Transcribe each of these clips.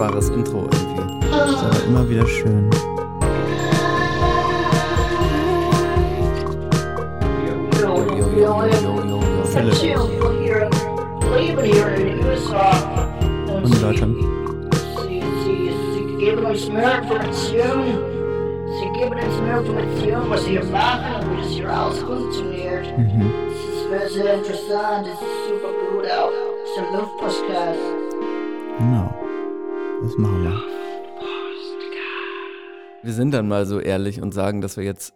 erwartbares Intro irgendwie. Das ist aber immer wieder schön. Philipp. Und Deutschland. Sie, geben uns mehr Informationen. Sie geben uns mehr Informationen, was ihr machen wie das hier alles funktioniert. Mhm. Es ist sehr, interessant. Es ist Wir sind dann mal so ehrlich und sagen, dass wir jetzt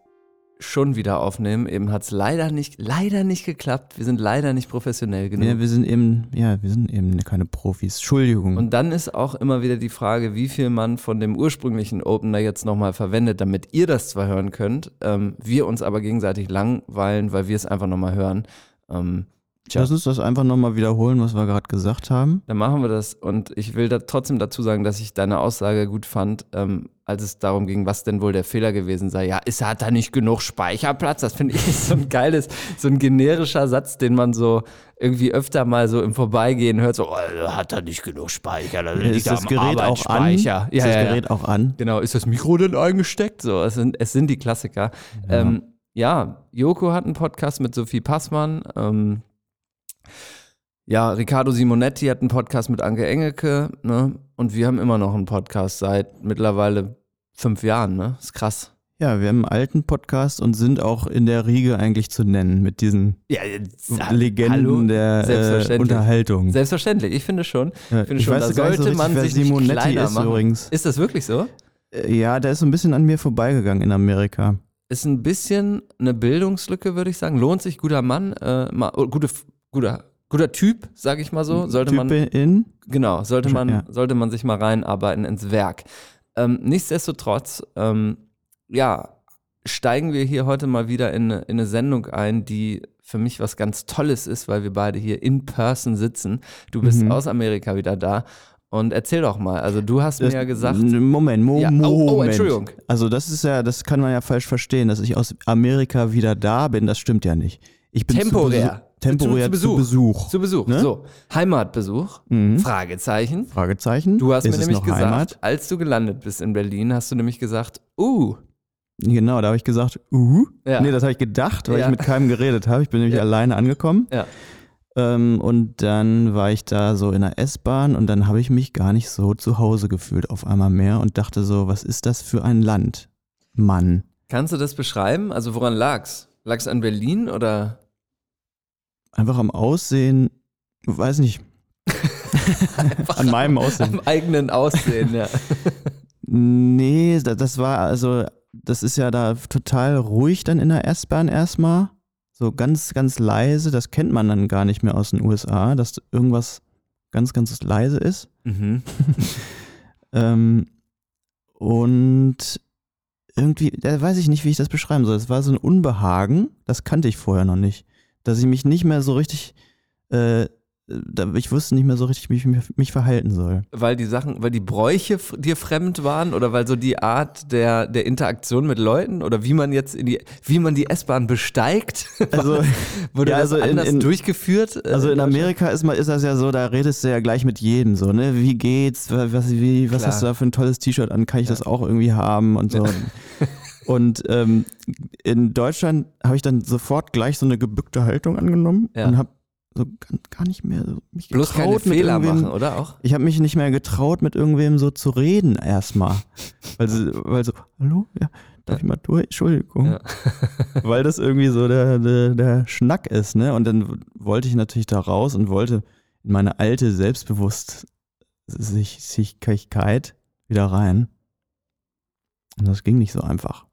schon wieder aufnehmen. Eben hat es leider nicht, leider nicht geklappt. Wir sind leider nicht professionell genug. Ja, wir sind eben, ja, wir sind eben keine Profis. Entschuldigung. Und dann ist auch immer wieder die Frage, wie viel man von dem ursprünglichen Opener jetzt nochmal verwendet, damit ihr das zwar hören könnt, ähm, wir uns aber gegenseitig langweilen, weil wir es einfach nochmal hören. Ähm, tja. Lass uns das einfach nochmal wiederholen, was wir gerade gesagt haben. Dann machen wir das. Und ich will da trotzdem dazu sagen, dass ich deine Aussage gut fand, ähm, als es darum ging, was denn wohl der Fehler gewesen sei. Ja, ist, hat da nicht genug Speicherplatz? Das finde ich so ein geiles, so ein generischer Satz, den man so irgendwie öfter mal so im Vorbeigehen hört. So, oh, hat da nicht genug Speicher? Da Ist er das Gerät auch an? Arbeitsspeicher. Ist Ja, das ja, ja. Gerät auch an? Genau, ist das Mikro denn eingesteckt? So, es sind, es sind die Klassiker. Ja. Ähm, ja, Joko hat einen Podcast mit Sophie Passmann. Ähm, ja, Riccardo Simonetti hat einen Podcast mit Anke Engelke. Ne? Und wir haben immer noch einen Podcast seit mittlerweile fünf Jahren. Ne? ist krass. Ja, wir haben einen alten Podcast und sind auch in der Riege eigentlich zu nennen mit diesen Ja, Legenden der äh. Unterhaltung. Selbstverständlich, ich finde schon. Ja, Ich finde ich schon, weiß da nicht so sollte richtig, man sich Simonetti kleiner ist machen. übrigens. Ist das wirklich so? Äh, Ja, der ist so ein bisschen an mir vorbeigegangen in Amerika. ist ein bisschen eine Bildungslücke, würde ich sagen. Lohnt sich, guter Mann, äh, mal, oh, gute, guter, guter Typ, sage ich mal so. Sollte man, Type in? genau, sollte man, Ja. sollte man sich mal reinarbeiten ins Werk. Ähm, nichtsdestotrotz, ähm, ja, steigen wir hier heute mal wieder in, eine- in eine Sendung ein, die für mich was ganz Tolles ist, weil wir beide hier in person sitzen. Du bist Mhm. aus Amerika wieder da. Und erzähl doch mal, also du hast mir Das- ja gesagt, Moment, Mo Ja, oh, Moment. oh, Entschuldigung. Also das ist ja, das kann man ja falsch verstehen, dass ich aus Amerika wieder da bin. Das stimmt ja nicht. Ich bin Temporär. Besuch, temporär Zu- zu, zu Besuch. zu Besuch, Ne? so, Heimatbesuch, Mhm. Fragezeichen. Fragezeichen. Du hast ist mir nämlich gesagt, Heimat? als du gelandet bist in Berlin, hast du nämlich gesagt, uh, Genau, da habe ich gesagt, uh. Ja. Nee, das habe ich gedacht, weil Ja. ich mit keinem geredet habe. Ich bin nämlich Ja. alleine angekommen. ja. Ähm, und dann war ich da so in der S-Bahn und dann habe ich mich gar nicht so zu Hause gefühlt auf einmal mehr und dachte so, was ist das für ein Land? Mann. Kannst du das beschreiben? Also woran lag's? Lag's an Berlin oder? Einfach am Aussehen, weiß nicht. An meinem Aussehen. Am eigenen Aussehen, ja. Nee, da- das war also, das ist ja da total ruhig dann in der S-Bahn erstmal. So ganz, ganz leise. Das kennt man dann gar nicht mehr aus den USA, dass irgendwas ganz, ganz leise ist. Mhm. Ähm, und irgendwie, da weiß ich nicht, wie ich das beschreiben soll. Es war so ein Unbehagen, das kannte ich vorher noch nicht. Dass ich mich nicht mehr so richtig, äh, ich wusste nicht mehr so richtig, wie ich mich, mich verhalten soll. Weil die Sachen, weil die Bräuche dir fremd waren oder weil so die Art der, der Interaktion mit Leuten oder wie man jetzt in die, wie man die S-Bahn besteigt, Also, wurde ja, das also in- anders in- durchgeführt? äh, Also in? Amerika ist, mal, ist das ja so, da redest du ja gleich mit jedem so, ne? Wie geht's? Was, wie, was Klar. hast du da für ein tolles T-Shirt an? Kann ich das auch irgendwie haben und so. Und ähm, in Deutschland habe ich dann sofort gleich so eine gebückte Haltung angenommen Ja. und habe so gar, nicht mehr so mich Bloß keine getraut, mit Fehler machen, oder auch? Ich habe mich nicht mehr getraut, mit irgendwem so zu reden erstmal. weil, so, weil so, hallo? Ja, darf ich mal durch? Entschuldigung. Ja. weil das irgendwie so der, der, der Schnack ist, ne? Und dann wollte ich natürlich da raus und wollte in meine alte Selbstbewusstsein wieder rein. Und das ging nicht so einfach.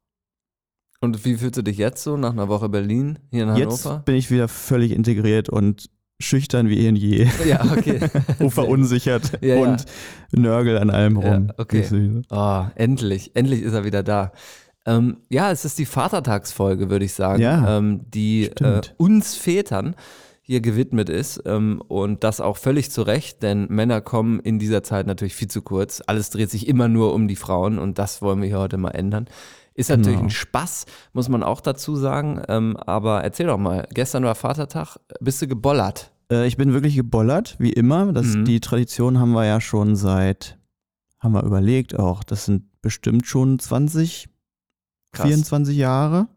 Und wie fühlst du dich jetzt so nach einer Woche Berlin hier in Jetzt Hannover? bin ich wieder völlig integriert und schüchtern wie eh und je. Ja, okay. Und verunsichert Ja, ja. und nörgel an allem Ja, rum. okay. Siehst du? Oh, endlich, endlich ist er wieder da. Ähm, ja, es ist die Vatertagsfolge, würde ich sagen, Ja, ähm, die äh, uns Vätern hier gewidmet ist ähm, und das auch völlig zu Recht, denn Männer kommen in dieser Zeit natürlich viel zu kurz. Alles dreht sich immer nur um die Frauen und das wollen wir hier heute mal ändern. Ist natürlich Genau. ein Spaß, muss man auch dazu sagen. Ähm, aber erzähl doch mal, gestern war Vatertag, bist du gebollert? Äh, ich bin wirklich gebollert, wie immer. Das, Mhm. Die Tradition haben wir ja schon seit, haben wir überlegt auch, das sind bestimmt schon 20, Krass. 24 Jahre.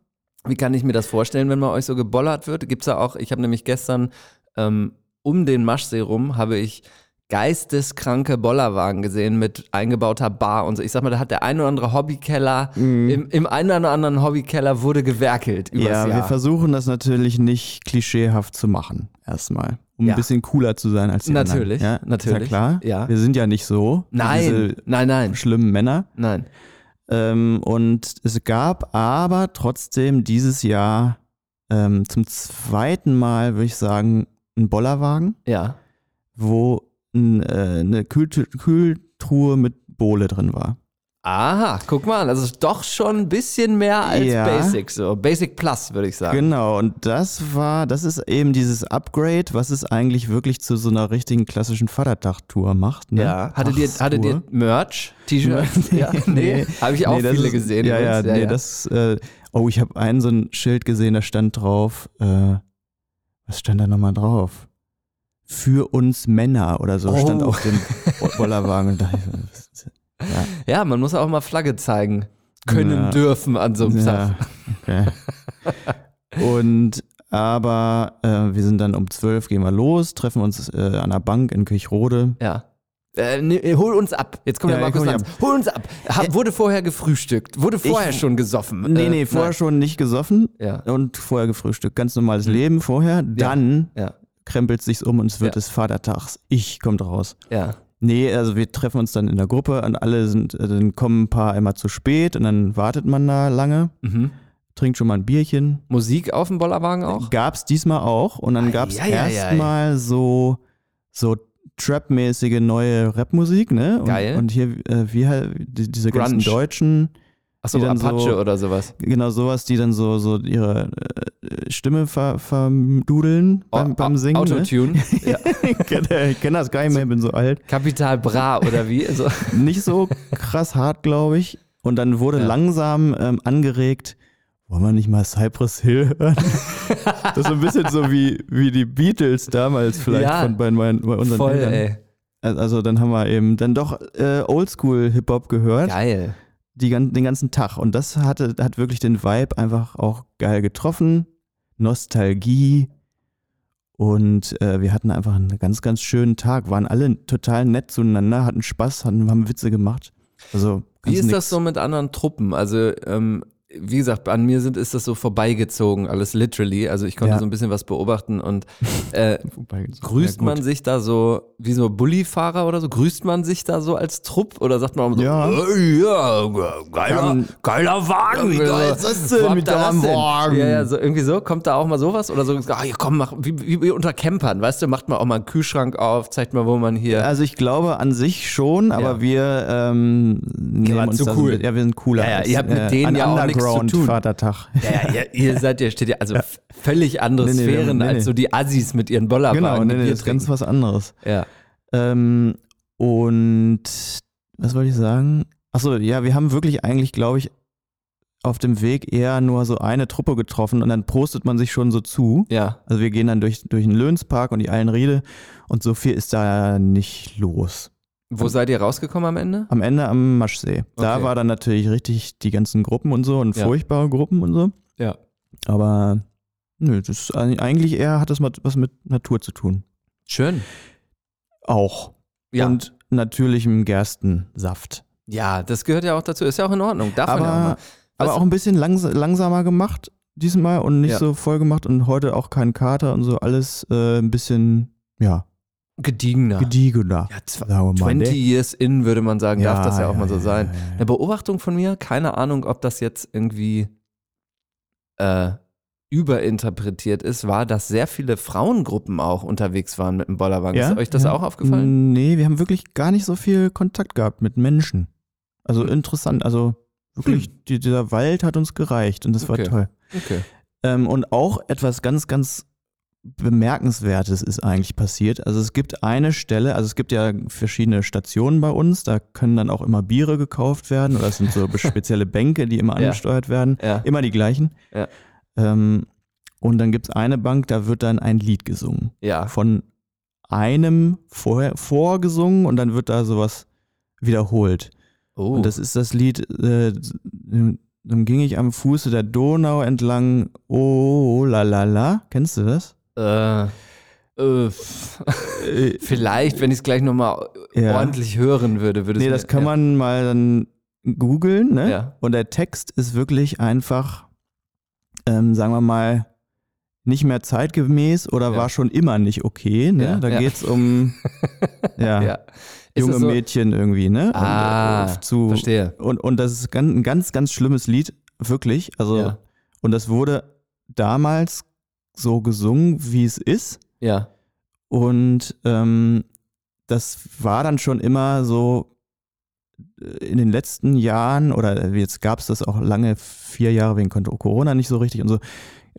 Wie kann ich mir das vorstellen, wenn man euch so gebollert wird? Gibt's da auch, ich habe nämlich gestern ähm, um den Maschsee rum, habe ich geisteskranke Bollerwagen gesehen mit eingebauter Bar und so. Ich sag mal, da hat der ein oder andere Hobbykeller, im, im einen oder anderen Hobbykeller wurde gewerkelt Ja, wir Jahr. versuchen das natürlich nicht klischeehaft zu machen, erstmal. Um Ja. ein bisschen cooler zu sein als die Natürlich, anderen. Ja, natürlich. Ist ja klar. Ja. Wir sind ja nicht so. Nein, Diese nein, nein, schlimmen Männer. nein. Ähm, und es gab aber trotzdem dieses Jahr ähm, zum zweiten Mal, würde ich sagen, einen Bollerwagen, Ja. wo ein, äh, eine Kühltru Kühltruhe mit Bohle drin war. Aha, guck mal, das ist doch schon ein bisschen mehr als Ja. Basic, so Basic Plus, würde ich sagen. Genau, und das war, das ist eben dieses Upgrade, was es eigentlich wirklich zu so einer richtigen klassischen Vatertag-Tour macht. Ne? Ja, hattet ihr, hattet ihr Merch, T-Shirts? ja, nee, habe ich auch Nee, viele ist- gesehen. Ja, ja, übrigens. nee, das, äh, oh, ich habe ein so ein Schild gesehen, da stand drauf, äh, was stand da nochmal drauf? Für uns Männer oder so Oh. stand auf dem Bo- Bollerwagen. Ja, Ja, man muss auch mal Flagge zeigen können Ja. dürfen an so einem Tag. ja, okay. Und aber äh, wir sind dann um 12 gehen wir los, treffen uns äh, an der Bank in Kirchrode. Ja. Äh, nee, hol uns ab. Jetzt kommt Ja, der Markus Lanz. Hol uns ab. Ha, wurde vorher gefrühstückt? Wurde vorher Ich- schon gesoffen? Nee, Äh, nee, vorher nein. schon nicht gesoffen Ja, und vorher gefrühstückt. Ganz normales Leben vorher. Dann ja, krempelt sich's um und es wird Ja. des Vatertags. Ich kommt raus. ja. Nee, also wir treffen uns dann in der Gruppe und alle sind, äh, dann kommen ein paar immer zu spät und dann wartet man da lange, Mhm. trinkt schon mal ein Bierchen. Musik auf dem Bollerwagen auch? Gab's diesmal auch und dann Ei, gab's erstmal so, so Trap-mäßige neue Rapmusik, ne? Und, Geil. Und hier, äh, wie halt, die, diese ganzen Grunge. Deutschen, Achso, dann Apache so- oder sowas. genau sowas, die dann so, so ihre äh, Stimme ver, verdudeln beim, Au- beim Singen. Ne? Autotune. ja. ich kenne kenn das gar nicht mehr, ich bin so alt. Kapital Bra oder wie? Also, nicht so krass hart, glaube ich. Und dann wurde Ja. langsam ähm, angeregt, wollen wir nicht mal Cypress Hill hören? das ist so ein bisschen so wie, wie die Beatles damals vielleicht Ja. von bei, meinen, bei unseren voll, Eltern. ey. Also dann haben wir eben dann doch äh, Oldschool-Hip-Hop gehört, Geil. Die, den ganzen Tag. Und das hatte, hat wirklich den Vibe einfach auch geil getroffen. Nostalgie. Und äh, wir hatten einfach einen ganz, ganz schönen Tag, waren alle total nett zueinander, hatten Spaß, hatten, haben Witze gemacht. Also, Wie ist nix. das so mit anderen Truppen? Also, ähm, wie gesagt, an mir sind, ist das so vorbeigezogen, alles literally. Also ich konnte Ja. so ein bisschen was beobachten und äh, grüßt Ja, man sich da so wie so Bullifahrer oder so? Grüßt man sich da so als Trupp oder sagt man auch so, Ja. "Ey, ja geiler, geiler Wagen. Wie geil ist das denn mit deinem? Wagen? Ja, ja, so irgendwie so. Kommt da auch mal sowas? Oder so, ah, komm, mach, wie, wie, wie unter Campern, weißt du, macht man auch mal einen Kühlschrank auf, zeigt mal, wo man hier. Also ich glaube an sich schon, aber Ja. wir ähm, nehmen waren uns zu cool. So, ja, wir sind cooler. Ja, ja, als, ihr habt mit äh, denen ja auch nichts zu Underground tun. Vatertag. Ja, ja, ihr, seid ja, steht ja, also f- völlig andere Nee, nee, Sphären nee, nee. als so die Assis mit ihren Bollerwagen. Genau, nee, nee, das ist ganz was anderes. Ja. Ähm, und was wollte ich sagen? Achso, ja, wir haben wirklich eigentlich, glaube ich, auf dem Weg eher nur so eine Truppe getroffen und dann prostet man sich schon so zu. Ja. Also wir gehen dann durch, durch den Löhnspark und die Eilenriede und so viel ist da nicht los. Wo seid ihr rausgekommen am Ende? Am Ende am Maschsee. Da Okay. war dann natürlich richtig die ganzen Gruppen und so und Ja. furchtbare Gruppen und so. Ja. Aber nö, das ist eig- eigentlich eher hat das was mit Natur zu tun. Schön. Auch. Ja. Und natürlichem Gerstensaft. ja, das gehört ja auch dazu. Ist ja auch in Ordnung. Darf man ja auch Aber, mal. aber auch ein bisschen langs langsamer gemacht diesmal und nicht Ja. so voll gemacht und heute auch kein Kater und so alles äh, ein bisschen, ja, Gediegener. gediegener. ja, Sagen wir mal. 20 ne? years in, würde man sagen, darf das ja auch mal so ja, sein. ja, ja. Eine Beobachtung von mir, keine Ahnung, ob das jetzt irgendwie äh, überinterpretiert ist, war, dass sehr viele Frauengruppen auch unterwegs waren mit dem Bollerwagen. Ja? Ist euch das Ja. auch aufgefallen? Nee, wir haben wirklich gar nicht so viel Kontakt gehabt mit Menschen. Also Hm. interessant, also wirklich, die, dieser Wald hat uns gereicht und das war Okay. toll. Okay. Ähm, und auch etwas ganz, ganz Bemerkenswertes ist eigentlich passiert. Also es gibt eine Stelle, also es gibt ja verschiedene Stationen bei uns, da können dann auch immer Biere gekauft werden oder es sind so spezielle Bänke, die immer Ja. angesteuert werden. Ja. Immer die gleichen. Ja. Ähm, Und dann gibt es eine Bank, da wird dann ein Lied gesungen. Ja. Von einem vorher vorgesungen und dann wird da sowas wiederholt. Oh. Und das ist das Lied, äh, dann ging ich am Fuße der Donau entlang, oh la la la. Kennst du das? Äh, äh, pff. Vielleicht, wenn ich es gleich nochmal Ja. ordentlich hören würde, würde es Nee, mir- das kann ja. man mal dann googeln, ne? Ja. Und der Text ist wirklich einfach, ähm, sagen wir mal, nicht mehr zeitgemäß oder Ja. war schon immer nicht okay. Ne? Ja, da ja. geht's um ja, junge so? Mädchen irgendwie, ne? Und, Ah, äh, zu, Verstehe. und, und das ist ein ganz, ganz schlimmes Lied, wirklich. Also, und das wurde damals so gesungen, wie es ist. Ja. Und ähm, das war dann schon immer so äh, in den letzten Jahren, oder jetzt gab es das auch lange, vier Jahre wegen Corona nicht so richtig und so,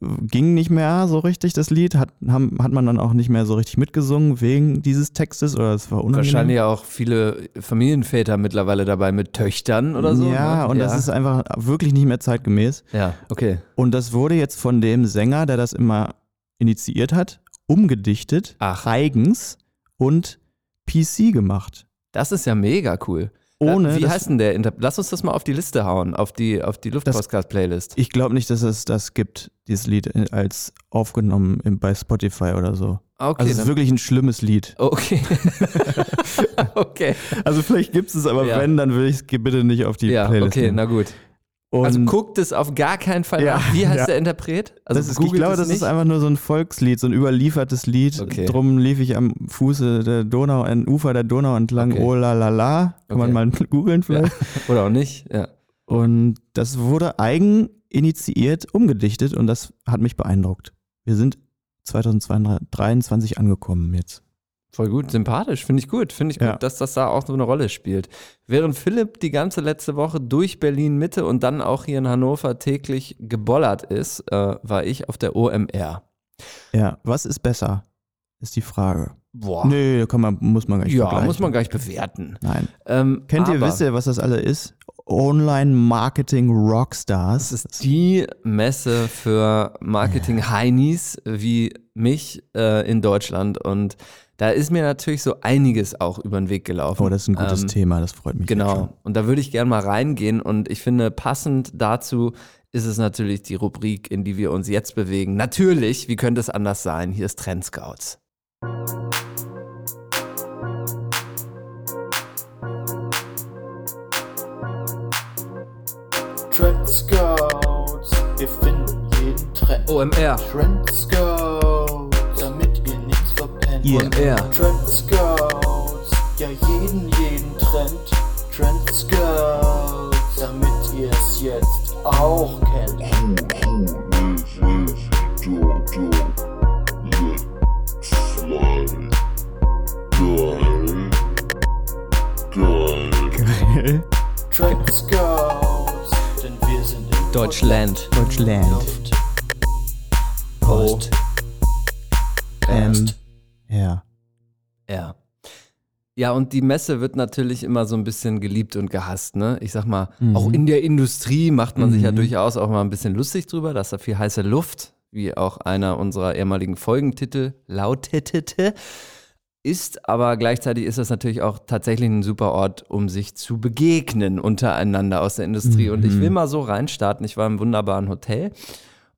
ging nicht mehr so richtig das Lied, hat, haben, hat man dann auch nicht mehr so richtig mitgesungen wegen dieses Textes oder es war unangenehm. Wahrscheinlich auch viele Familienväter mittlerweile dabei mit Töchtern oder so. Ja, ne? und das ist einfach wirklich nicht mehr zeitgemäß. Ja, okay. Und das wurde jetzt von dem Sänger, der das immer initiiert hat, umgedichtet, Ach. eigens und PC gemacht. Das ist ja mega cool. Ohne Wie heißt denn der? Inter Lass uns das mal auf die Liste hauen, auf die, auf die Luftpostcast-Playlist. Ich glaube nicht, dass es das gibt, dieses Lied äh, als aufgenommen im, bei Spotify oder so. Okay. Also es ist wirklich ein schlimmes Lied. okay. okay. Also vielleicht gibt es es, aber Ja. wenn, dann will ich es bitte nicht auf die Ja, Playlist. okay, nehmen. na gut. Und Also guckt es auf gar keinen Fall Ja, nach. Wie heißt ja. der Interpret? Also das ist, ich glaube, das nicht. ist einfach nur so ein Volkslied, so ein überliefertes Lied. Okay. Drum lief ich am Fuße der Donau, am Ufer der Donau entlang, Okay. oh la la la. Kann man mal googeln vielleicht. Oder auch nicht. Ja. Und das wurde eigen initiiert, umgedichtet und das hat mich beeindruckt. Wir sind 2023 angekommen jetzt. Voll gut, sympathisch, finde ich gut. Finde ich Ja. gut, dass das da auch so eine Rolle spielt. Während Philipp die ganze letzte Woche durch Berlin Mitte und dann auch hier in Hannover täglich gebollert ist, äh, war ich auf der OMR. Ja, was ist besser? Ist die Frage. Boah. Nee, kann man, muss man gar nicht ja, muss man gar nicht bewerten. Nein. Ähm, Kennt ihr, wisst ihr, was das alle ist? Online-Marketing-Rockstars. Das ist die Messe für Marketing-Heinis wie mich äh, in Deutschland. Und da ist mir natürlich so einiges auch über den Weg gelaufen. Oh, das ist ein gutes Ähm, Thema, das freut mich. Genau. Und da würde ich gerne mal reingehen. Und ich finde, passend dazu ist es natürlich die Rubrik, in die wir uns jetzt bewegen. Natürlich, wie könnte es anders sein? Hier ist Trend Scouts. Trend Scouts, wir finden jeden Trend. OMR. Trend Scouts, OMR. Trend Scouts, ja jeden, jeden Trend. Trend Scouts, damit ihr es jetzt auch kennt. Trend Scouts, denn wir sind in Deutschland. Deutschland. Luft. Post. Ähm, ja. Ja. Ja, und die Messe wird natürlich immer so ein bisschen geliebt und gehasst, ne? Ich sag mal, Mhm. auch in der Industrie macht man sich ja Mhm. durchaus auch mal ein bisschen lustig drüber, dass da viel heiße Luft, wie auch einer unserer ehemaligen Folgentitel lautete. Ist aber gleichzeitig ist das natürlich auch tatsächlich ein super Ort, um sich zu begegnen untereinander aus der Industrie. Und ich will mal so reinstarten. Ich war im wunderbaren Hotel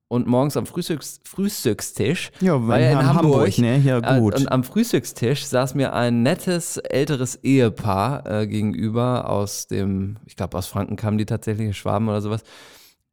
und morgens am Frühstücks Frühstückstisch Ja, war ja in Hamburg. ne? Ja, Äh, gut. Und am Frühstückstisch saß mir ein nettes älteres Ehepaar äh, gegenüber aus dem, ich glaube aus Franken kamen die tatsächlich, Schwaben oder sowas.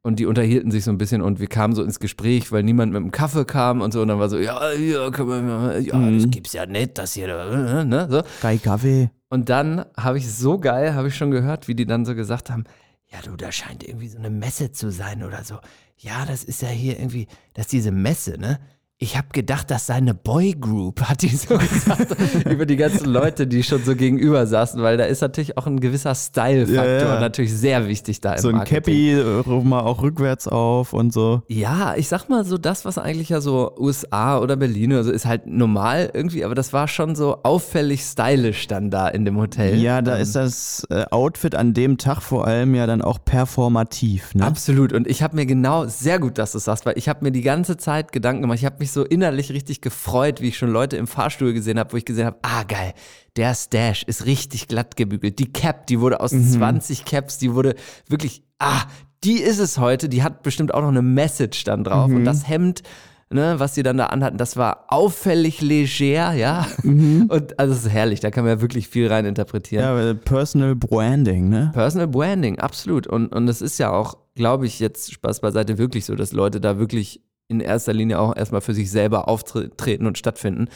Und die unterhielten sich so ein bisschen und wir kamen so ins Gespräch, weil niemand mit dem Kaffee kam und so. Und dann war so, ja, ja, wir, ja Mhm. das gibt's ja nicht, das hier, äh, ne, so. Geil Kaffee. Und dann habe ich so geil, habe ich schon gehört, wie die dann so gesagt haben, ja du, da scheint irgendwie so eine Messe zu sein oder so. Ja, das ist ja hier irgendwie, das ist diese Messe, ne? Ich habe gedacht, das sei eine Boygroup, hat die so gesagt, über die ganzen Leute, die schon so gegenüber saßen, weil da ist natürlich auch ein gewisser Style-Faktor Ja, ja. natürlich sehr wichtig da im So ein. Cappy, äh, rum mal auch rückwärts auf und so. Ja, ich sag mal so, das, was eigentlich ja so USA oder Berlin oder so ist halt normal irgendwie, aber das war schon so auffällig stylisch dann da in dem Hotel. Ja, da Ähm, ist das äh, Outfit an dem Tag vor allem ja dann auch performativ. Ne? Absolut. Und ich habe mir genau, sehr gut, dass du es sagst, weil ich habe mir die ganze Zeit Gedanken gemacht. Ich habe mich so innerlich richtig gefreut, wie ich schon Leute im Fahrstuhl gesehen habe, wo ich gesehen habe, ah geil, der Stash ist richtig glatt gebügelt. Die Cap, die wurde aus 20 Caps, die wurde wirklich, ah, die ist es heute. Die hat bestimmt auch noch eine Message dann drauf. Und das Hemd, ne, was sie dann da anhatten, das war auffällig leger, ja. Und also es ist herrlich, da kann man ja wirklich viel rein interpretieren. Ja, weil Personal Branding, ne? Personal Branding, absolut. Und, und ist ja auch, glaube ich, jetzt Spaß beiseite wirklich so, dass Leute da wirklich in erster Linie auch erstmal für sich selber auftreten und stattfinden.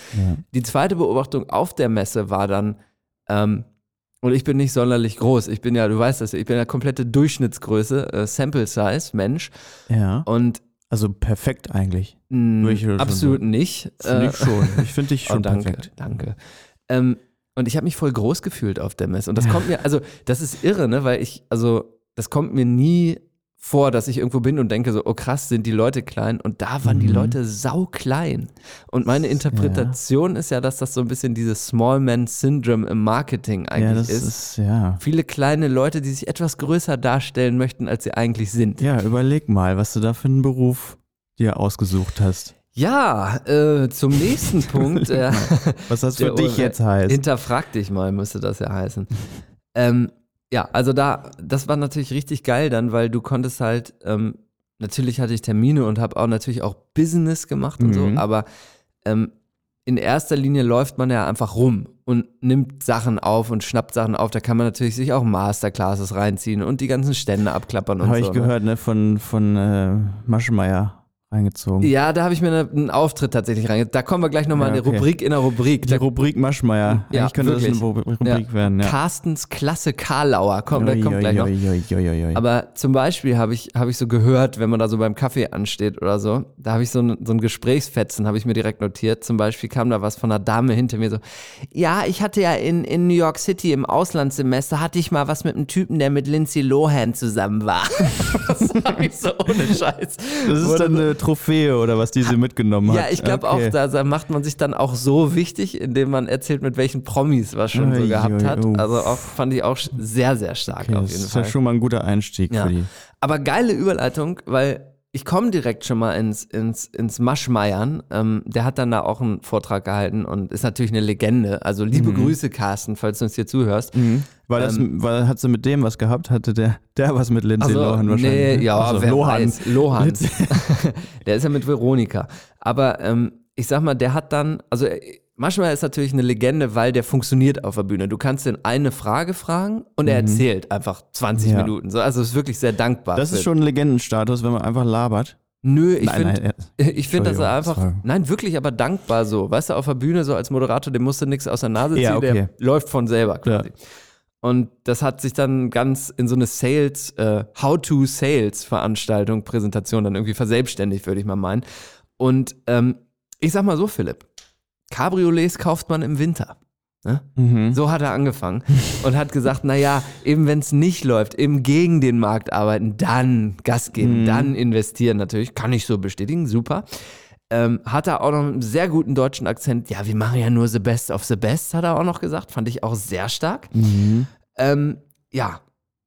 Die zweite Beobachtung auf der Messe war dann, ähm, und ich bin nicht sonderlich groß, ich bin ja, du weißt das, ich bin ja komplette Durchschnittsgröße, äh, Sample Size, Mensch. Ja. Und Also perfekt eigentlich. mh, absolut sagen. nicht. Finde Äh, ich schon. Ich finde dich Oh, schon danke, perfekt. danke. Ähm, und ich habe mich voll groß gefühlt auf der Messe. Und das kommt mir, also das ist irre, ne? Weil ich, also das kommt mir nie vor, dass ich irgendwo bin und denke so, oh krass, sind die Leute klein. Und da waren die Leute sau klein. Und meine Interpretation ist ja, dass das so ein bisschen dieses Small Man Syndrome im Marketing Ja, eigentlich das ist. ist, ja. Viele kleine Leute, die sich etwas größer darstellen möchten, als sie eigentlich sind. Ja, überleg mal, was du da für einen Beruf dir ausgesucht hast. Ja, äh, zum nächsten Punkt. Äh, Was das für dich jetzt heißt. Hinterfrag dich mal, müsste das ja heißen. ähm, ja, also da, das war natürlich richtig geil dann, weil du konntest halt, ähm, natürlich hatte ich Termine und habe auch natürlich auch Business gemacht und so, Mhm. aber ähm, in erster Linie läuft man ja einfach rum und nimmt Sachen auf und schnappt Sachen auf. Da kann man natürlich sich auch Masterclasses reinziehen und die ganzen Stände abklappern und Habe so. ich ne? gehört, ne, von, von äh, Maschmeyer reingezogen. Ja, da habe ich mir eine, einen Auftritt tatsächlich reingezogen. Da kommen wir gleich nochmal Ja, okay. Rubrik in der Rubrik. Die Da Rubrik Maschmeyer. Ja, Eigentlich könnte wirklich. das eine Ru- Rubrik werden, ja. Carstens Klasse Karlauer. Komm, der Ui, kommt gleich noch. Aber zum Beispiel habe ich, hab ich so gehört, wenn man da so beim Kaffee ansteht oder so, da habe ich so ein, so ein Gesprächsfetzen, habe ich mir direkt notiert. Zum Beispiel kam da was von einer Dame hinter mir so, ja, ich hatte ja in, in New York City im Auslandssemester, hatte ich mal was mit einem Typen, der mit Lindsay Lohan zusammen war. das habe ich so ohne Scheiß. das ist dann eine Trophäe oder was die sie mitgenommen hat. ja, ich glaube Okay. auch, da, da macht man sich dann auch so wichtig, indem man erzählt, mit welchen Promis was schon so gehabt hat. uff. Also auch fand ich auch sehr, sehr stark Okay, auf das jeden ist Fall. ja schon mal ein guter Einstieg Ja. für die. Aber geile Überleitung, weil ich komme direkt schon mal ins, ins, ins Maschmeiern. Ähm, der hat dann da auch einen Vortrag gehalten und ist natürlich eine Legende. Also liebe Grüße, Carsten, falls du uns hier zuhörst. Weil, das, weil hat sie mit dem was gehabt? Hatte der, der was mit Lindsay Also, Lohan wahrscheinlich? nee, ne? ja, Also, wer Lohan. weiß. Lohan. Der ist ja mit Veronika. Aber ähm, ich sag mal, der hat dann, also äh, manchmal ist natürlich eine Legende, weil der funktioniert auf der Bühne. Du kannst den eine Frage fragen und er erzählt einfach 20 Mhm. Ja. Minuten. So, also ist wirklich sehr dankbar. Das ist schon ein Legendenstatus, wenn man einfach labert. Nö, ich finde, ich finde, dass er einfach, sorry. nein, wirklich, aber dankbar so. Weißt du, auf der Bühne so als Moderator, dem musst du nichts aus der Nase ziehen, Ja, okay. der läuft von selber quasi. Ja. Und das hat sich dann ganz in so eine Sales, äh, How-to-Sales-Veranstaltung, Präsentation dann irgendwie verselbstständigt, würde ich mal meinen. Und ähm, ich sag mal so, Philipp, Cabriolets kauft man im Winter. Ne? Mhm. So hat er angefangen und hat gesagt, naja, eben wenn es nicht läuft, eben gegen den Markt arbeiten, dann Gas geben, Mhm. dann investieren natürlich, kann ich so bestätigen, super. Ähm, hat er auch noch einen sehr guten deutschen Akzent, ja, wir machen ja nur the best of the best, hat er auch noch gesagt, fand ich auch sehr stark. Mhm. Ähm, ja,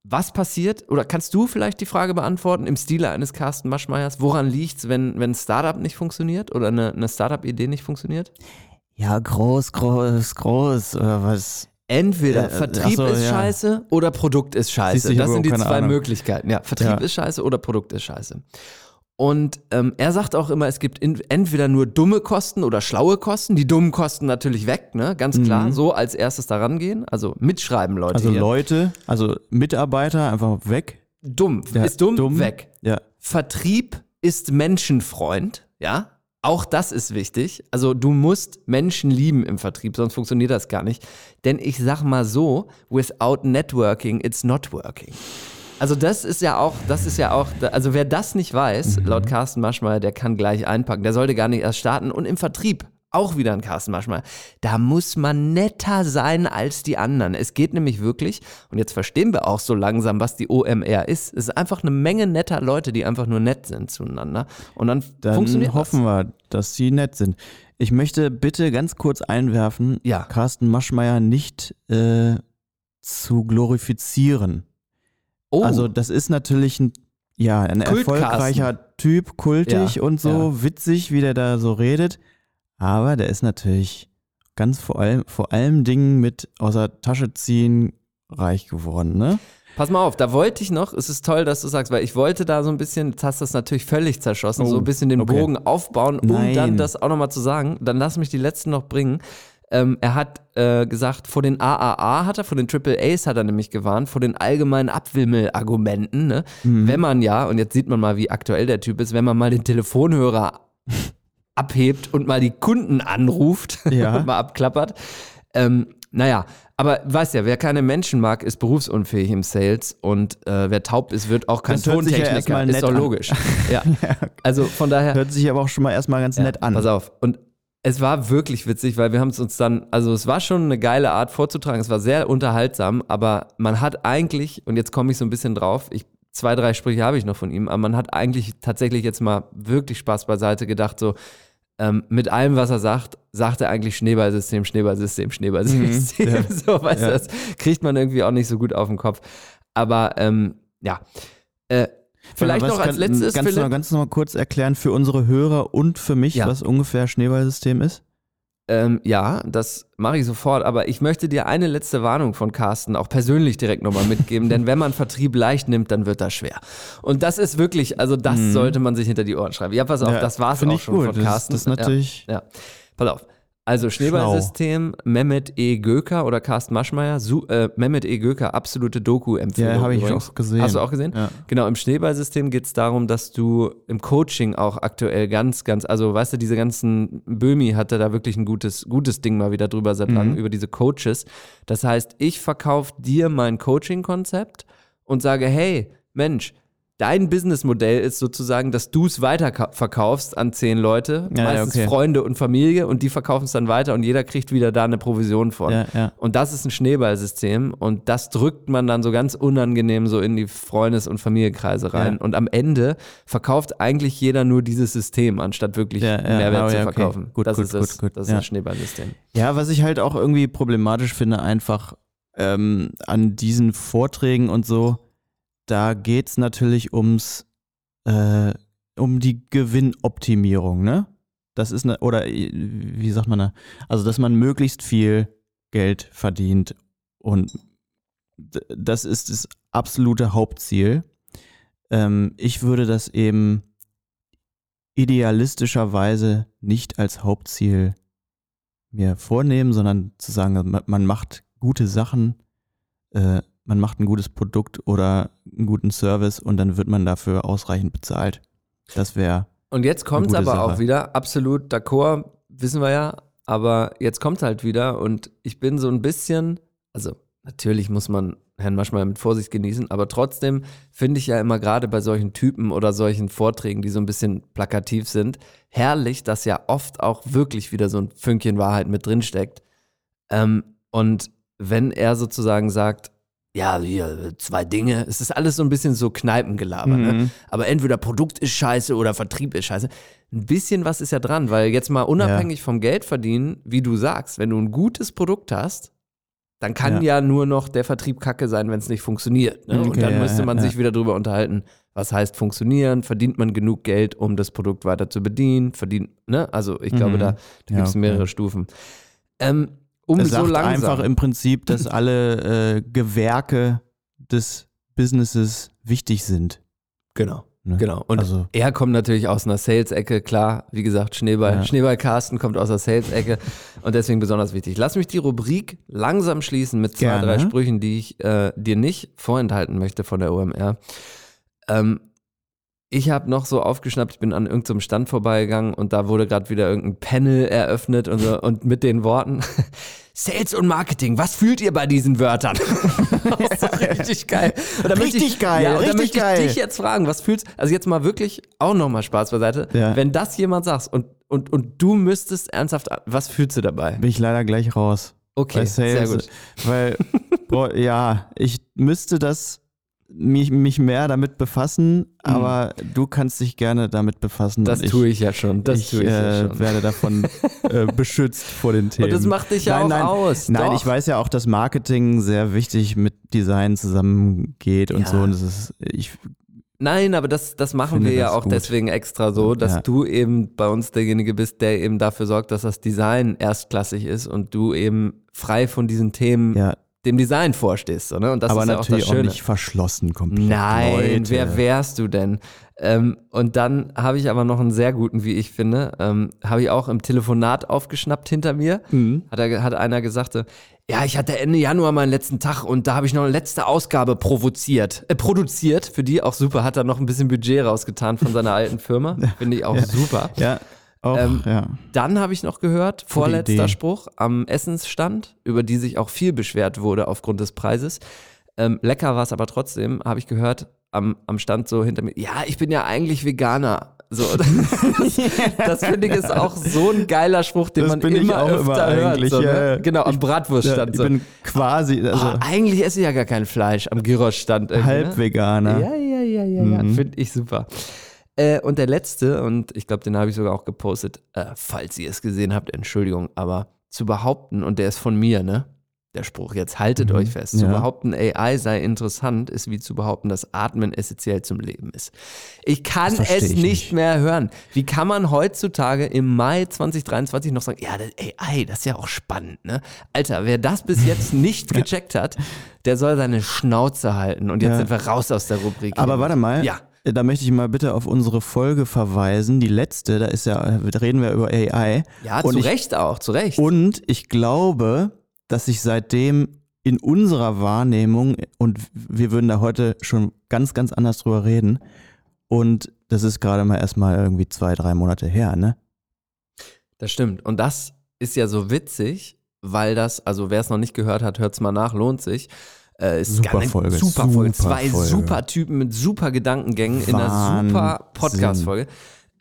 was passiert, oder kannst du vielleicht die Frage beantworten im Stile eines Carsten Maschmeyers, woran liegt es, wenn, wenn ein Startup nicht funktioniert oder eine, eine Startup-Idee nicht funktioniert? Ja, groß, groß, groß, oder was? Entweder Ja, äh, Vertrieb so, ist ja. scheiße oder Produkt ist scheiße. Das sind die zwei Ahnung. Möglichkeiten. Ja, Vertrieb Ja. ist scheiße oder Produkt ist scheiße. Und ähm, er sagt auch immer, es gibt entweder nur dumme Kosten oder schlaue Kosten. Die dummen Kosten natürlich weg, ne? Ganz klar. So als erstes daran gehen. Also mitschreiben, Leute. Mhm. Also hier. Leute, also Mitarbeiter einfach weg. Dumm. Ja, ist dumm, dumm. weg. Ja. Vertrieb ist Menschenfreund, ja. Auch das ist wichtig. Also du musst Menschen lieben im Vertrieb, sonst funktioniert das gar nicht. Denn ich sag mal so, without networking, it's not working. Also das ist ja auch, das ist ja auch, also wer das nicht weiß, Mhm. laut Carsten Maschmeyer, der kann gleich einpacken. Der sollte gar nicht erst starten und im Vertrieb auch wieder ein Carsten Maschmeyer. Da muss man netter sein als die anderen. Es geht nämlich wirklich, und jetzt verstehen wir auch so langsam, was die OMR ist. Es ist einfach eine Menge netter Leute, die einfach nur nett sind zueinander. Und dann, Dann funktioniert hoffen wir, dass sie nett sind. Ich möchte bitte ganz kurz einwerfen, Ja. Carsten Maschmeyer nicht äh, zu glorifizieren. das. Oh, Also das ist natürlich ein, ja, ein erfolgreicher Typ, kultig Ja, und so, witzig, wie der da so redet. Aber der ist natürlich ganz vor allem, vor allem Dingen mit aus der Tasche ziehen reich geworden, ne? Pass mal auf, da wollte ich noch, es ist toll, dass du sagst, weil ich wollte da so ein bisschen, jetzt hast du das natürlich völlig zerschossen, Oh, so ein bisschen den okay. Bogen aufbauen, um Nein. dann das auch nochmal zu sagen. Dann lass mich die letzten noch bringen. Ähm, er hat äh, gesagt, vor den AAA hat er, vor den Triple A's hat er nämlich gewarnt, vor den allgemeinen Abwimmel-Argumenten. Ne? Mhm. Wenn man ja, und jetzt sieht man mal, wie aktuell der Typ ist, wenn man mal den Telefonhörer abhebt und mal die Kunden anruft Ja. und mal abklappert. Ähm, naja, aber weißt ja, wer keine Menschen mag, ist berufsunfähig im Sales und äh, wer taub ist, wird auch kein Das ja Tontechniker. erstmal ist doch logisch. ja. Also von daher. Hört sich aber auch schon mal erstmal ganz nett an. Pass auf. Und es war wirklich witzig, weil wir haben es uns dann, also es war schon eine geile Art vorzutragen, es war sehr unterhaltsam, aber man hat eigentlich, und jetzt komme ich so ein bisschen drauf, ich, zwei, drei Sprüche habe ich noch von ihm, aber man hat eigentlich tatsächlich jetzt mal wirklich Spaß beiseite gedacht, so ähm, mit allem, was er sagt, sagt er eigentlich Schneeballsystem, Schneeballsystem, Schneeballsystem. Mhm, ja. So, weißt Ja. du, das kriegt man irgendwie auch nicht so gut auf den Kopf. Aber ähm, ja. Äh, vielleicht noch als letztes, Kannst du noch, ganz noch mal kurz erklären für unsere Hörer und für mich, Ja. was ungefähr Schneeballsystem ist? Ähm, ja, das mache ich sofort, aber ich möchte dir eine letzte Warnung von Carsten auch persönlich direkt nochmal mitgeben, denn wenn man Vertrieb leicht nimmt, dann wird das schwer. Und das ist wirklich, also das sollte man sich hinter die Ohren schreiben. Ja, pass auf, Mhm. Ja, das war's auch schon gut. von Das- Carsten. das ist natürlich- Ja, ja. Pass auf. Also Schneeballsystem, Mehmet E. Göker oder Carsten Maschmeyer, Su äh, Mehmet E. Göker, absolute Doku-Empfehlung. Ja, habe ich auch gesehen. Hast du auch gesehen? Ja. Genau, im Schneeballsystem geht es darum, dass du im Coaching auch aktuell ganz, ganz, also weißt du, diese ganzen, Böhmi hatte da wirklich ein gutes, gutes Ding mal wieder drüber seit Mhm. langem, über diese Coaches. Das heißt, ich verkaufe dir mein Coaching-Konzept und sage, hey, Mensch, dein Businessmodell ist sozusagen, dass du es weiterverkaufst an zehn Leute, Ja, meistens okay. Freunde und Familie und die verkaufen es dann weiter und jeder kriegt wieder da eine Provision von. Ja, ja. Und das ist ein Schneeballsystem und das drückt man dann so ganz unangenehm so in die Freundes- und Familienkreise rein. Und am Ende verkauft eigentlich jeder nur dieses System, anstatt wirklich Mehrwert oh, zu ja, okay. verkaufen. Gut, das gut, ist das, gut, gut. das, ist Ja. das Schneeballsystem. Ja, was ich halt auch irgendwie problematisch finde, einfach ähm, an diesen Vorträgen und so, da geht es natürlich ums, äh, um die Gewinnoptimierung, ne? Das ist eine, oder äh, wie sagt man da? Also, dass man möglichst viel Geld verdient und das ist das absolute Hauptziel. Ähm, ich würde das eben idealistischerweise nicht als Hauptziel mir vornehmen, sondern zu sagen, man- man macht gute Sachen, äh, man macht ein gutes Produkt oder einen guten Service und dann wird man dafür ausreichend bezahlt. Das wäre, Und jetzt kommt es aber Sache. auch wieder, absolut d'accord, wissen wir ja, aber jetzt kommt halt wieder und ich bin so ein bisschen, also natürlich muss man Herrn Maschmeyer mit Vorsicht genießen, aber trotzdem finde ich ja immer gerade bei solchen Typen oder solchen Vorträgen, die so ein bisschen plakativ sind, herrlich, dass ja oft auch wirklich wieder so ein Fünkchen Wahrheit mit drin steckt. Ähm, und wenn er sozusagen sagt, ja, hier, zwei Dinge, es ist alles so ein bisschen so Kneipengelaber, ne? Mhm. Aber entweder Produkt ist scheiße oder Vertrieb ist scheiße. Ein bisschen was ist ja dran, weil jetzt mal unabhängig vom Geld verdienen, wie du sagst, wenn du ein gutes Produkt hast, dann kann ja, nur noch der Vertrieb kacke sein, wenn es nicht funktioniert. Ne? Und Okay, dann ja, müsste ja, man ja. sich wieder drüber unterhalten, was heißt funktionieren, verdient man genug Geld, um das Produkt weiter zu bedienen, verdient, ne? Also ich glaube, Mhm. da, da Ja, gibt es okay. mehrere Stufen. Ähm, um Es so sagt langsam. einfach im Prinzip, dass alle äh, Gewerke des Businesses wichtig sind. Genau. Ne? Genau. Und Also- er kommt natürlich aus einer Sales-Ecke, klar, wie gesagt, Schneeball, Ja. Schneeball Carsten kommt aus der Sales-Ecke und deswegen besonders wichtig. Lass mich die Rubrik langsam schließen mit zwei, Gerne. drei Sprüchen, die ich äh, dir nicht vorenthalten möchte von der OMR. Ähm, ich habe noch so aufgeschnappt, ich bin an irgendeinem Stand vorbeigegangen und da wurde gerade wieder irgendein Panel eröffnet und, so, und mit den Worten Sales und Marketing, was fühlt ihr bei diesen Wörtern? ist richtig geil. Richtig ich, geil, ja, richtig möchte ich geil. dich jetzt fragen, was fühlst Also jetzt mal wirklich auch nochmal Spaß beiseite. Ja. Wenn das jemand sagt und, und, und du müsstest ernsthaft, was fühlst du dabei? Bin ich leider gleich raus. Okay, sehr gut. Weil, boah, ja, ich müsste das mich, mich mehr damit befassen, aber du kannst dich gerne damit befassen. Mhm. Das ich, tue ich ja schon. Das ich, tue ich ja äh, schon. werde davon äh, beschützt vor den Themen. Und das macht dich ja nein, auch nein, aus. Nein, Doch. ich weiß ja auch, dass Marketing sehr wichtig mit Design zusammengeht und Ja. so. Und das ist, ich, Nein, aber das, das machen wir ja auch gut. deswegen extra so, dass Ja. du eben bei uns derjenige bist, der eben dafür sorgt, dass das Design erstklassig ist und du eben frei von diesen Themen ja, dem Design vorstehst. So, ne? Und das aber ist ja auch das natürlich auch, Schöne. nicht verschlossen komplett. Nein, Leute. wer wärst du denn? Ähm, und dann habe ich aber noch einen sehr guten, wie ich finde, ähm, habe ich auch im Telefonat aufgeschnappt hinter mir. Mhm. Hat, er, hat einer gesagt, so, ja, ich hatte Ende Januar meinen letzten Tag und da habe ich noch eine letzte Ausgabe provoziert, äh, produziert, für die auch super, hat er noch ein bisschen Budget rausgetan von seiner alten Firma. Finde ich auch super. Ja, auch, Ähm, ja. Dann habe ich noch gehört, vorletzter Idee. Spruch am Essensstand, über die sich auch viel beschwert wurde aufgrund des Preises. Ähm, lecker war es aber trotzdem, habe ich gehört, am, am Stand so hinter mir, ja, ich bin ja eigentlich Veganer. So, das, das finde ich ist auch so ein geiler Spruch, den Das man bin ich immer auch öfter immer hört. So, ne? ja. Genau, am Ich- Bratwurststand. ja, ich so. bin quasi also Ah, eigentlich esse ich ja gar kein Fleisch am Gyros-Stand. halb ne? Veganer. Ja, ja, ja, ja, ja. Mhm. Finde ich super. Äh, und der letzte, und ich glaube, den habe ich sogar auch gepostet, äh, falls ihr es gesehen habt, Entschuldigung, aber zu behaupten, und der ist von mir, ne? Der Spruch, jetzt haltet Mhm. euch fest. Zu Ja. behaupten, AI sei interessant, ist wie zu behaupten, dass Atmen essentiell zum Leben ist. Ich kann es ich nicht, nicht. mehr hören. Wie kann man heutzutage im Mai 2023 noch sagen, ja, das AI, das ist ja auch spannend, ne? Alter, wer das bis jetzt nicht gecheckt hat, der soll seine Schnauze halten. Und jetzt Ja. sind wir raus aus der Rubrik. Aber warte mal. Ja. Da möchte ich mal bitte auf unsere Folge verweisen. Die letzte, da ist ja, reden wir über AI. Ja, und zu ich, Recht auch, zu Recht. Und ich glaube, dass sich seitdem in unserer Wahrnehmung, und wir würden da heute schon ganz, ganz anders drüber reden, und das ist gerade mal erstmal irgendwie zwei, drei Monate her, ne? Das stimmt. Und das ist ja so witzig, weil das, also wer es noch nicht gehört hat, hört es mal nach, lohnt sich. Äh, ist Super Folge, Super Folge. super Zwei Folge. super Typen mit super Gedankengängen in einer Wahnsinn. super Podcast-Folge.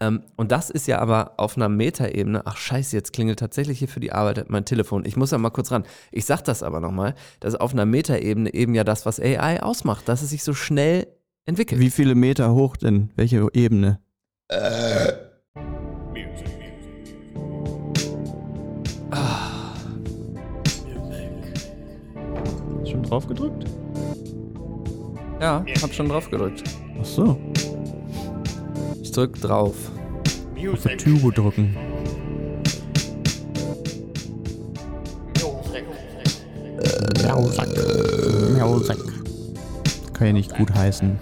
Ähm, und das ist ja aber auf einer Metaebene, ach scheiße, jetzt klingelt tatsächlich hier für die Arbeit mein Telefon. Ich muss da mal kurz ran. Ich sag das aber nochmal, dass auf einer Metaebene eben ja das, was AI ausmacht, dass es sich so schnell entwickelt. Wie viele Meter hoch denn? Welche Ebene? Schon drauf gedrückt? Ja, hab schon drauf gedrückt. Ach so. Ich drück drauf. Auf die Tube drücken. Kann ja nicht gut heißen.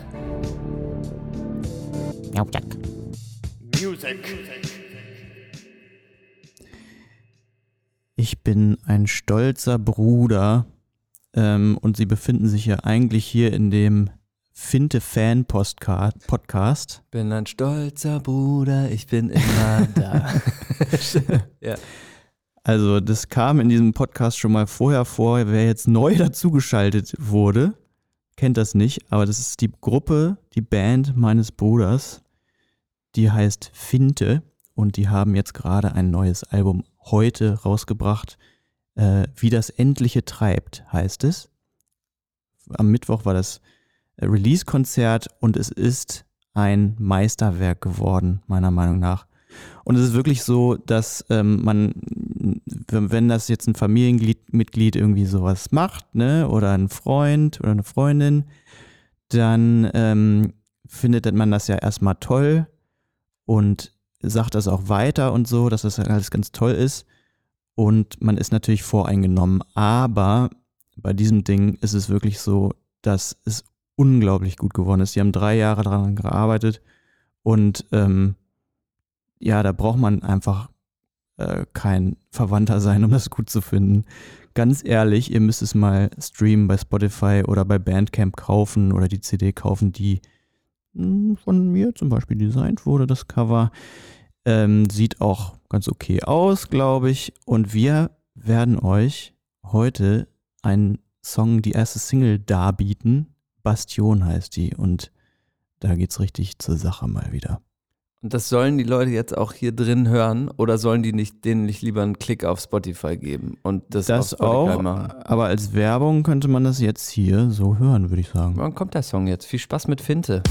Ich bin ein stolzer Bruder ähm, und sie befinden sich ja eigentlich hier in dem Finte-Fan-Podcast. Bin ein stolzer Bruder, ich bin immer da. ja. Also das kam in diesem Podcast schon mal vorher vor. Wer jetzt neu dazugeschaltet wurde, kennt das nicht, aber das ist die Gruppe, die Band meines Bruders. Die heißt Finte und die haben jetzt gerade ein neues Album heute rausgebracht. Äh, Wie das Endliche treibt, heißt es. Am Mittwoch war das Release-Konzert und es ist ein Meisterwerk geworden, meiner Meinung nach. Und es ist wirklich so, dass ähm, man, wenn das jetzt ein Familienmitglied irgendwie sowas macht, ne, oder ein Freund oder eine Freundin, dann ähm, findet man das ja erstmal toll und sagt das auch weiter und so, dass das alles ganz toll ist. Und man ist natürlich voreingenommen. Aber bei diesem Ding ist es wirklich so, dass es unglaublich gut geworden ist. Die haben drei Jahre daran gearbeitet und ähm, ja, da braucht man einfach äh, kein Verwandter sein, um das gut zu finden. Ganz ehrlich, ihr müsst es mal streamen bei Spotify oder bei Bandcamp kaufen oder die CD kaufen, die mh, von mir zum Beispiel designt wurde, das Cover. Ähm, sieht auch ganz okay aus, glaube ich. Und wir werden euch heute einen Song, die erste Single darbieten. Bastion heißt die. Und da geht's richtig zur Sache mal wieder. Und das sollen die Leute jetzt auch hier drin hören oder sollen die nicht denen nicht lieber einen Klick auf Spotify geben und das, Das auch, machen? aber als Werbung könnte man das jetzt hier so hören, würde ich sagen. Wann kommt der Song jetzt? Viel Spaß mit Finte.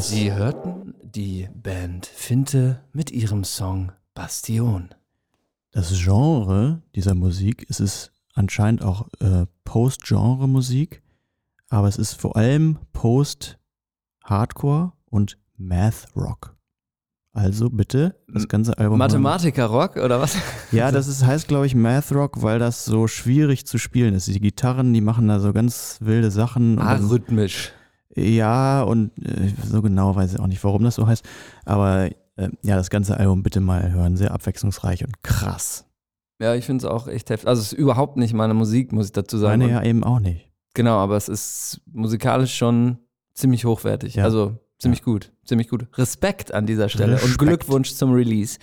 Sie hörten die Band Finte mit ihrem Song Bastion. das Genre dieser Musik, es ist anscheinend auch äh, Post-Genre-Musik, aber es ist vor allem Post-Hardcore und Math-Rock. Also bitte das ganze Album. Mathematiker-Rock oder was? Ja, das ist, heißt, glaube ich, Math Rock, weil das so schwierig zu spielen ist. Die Gitarren, die machen da so ganz wilde Sachen. und Ah. Ja, und äh, so genau weiß ich auch nicht, warum das so heißt. Aber äh, ja, das ganze Album bitte mal hören. Sehr abwechslungsreich und krass. Ja, ich finde es auch echt heftig. Also es ist überhaupt nicht meine Musik, muss ich dazu sagen. Meine Und- ja eben auch nicht. Genau, aber es ist musikalisch schon ziemlich hochwertig. Ja. Also ziemlich gut, ziemlich gut. Respekt an dieser Stelle und Respekt. Glückwunsch zum Release.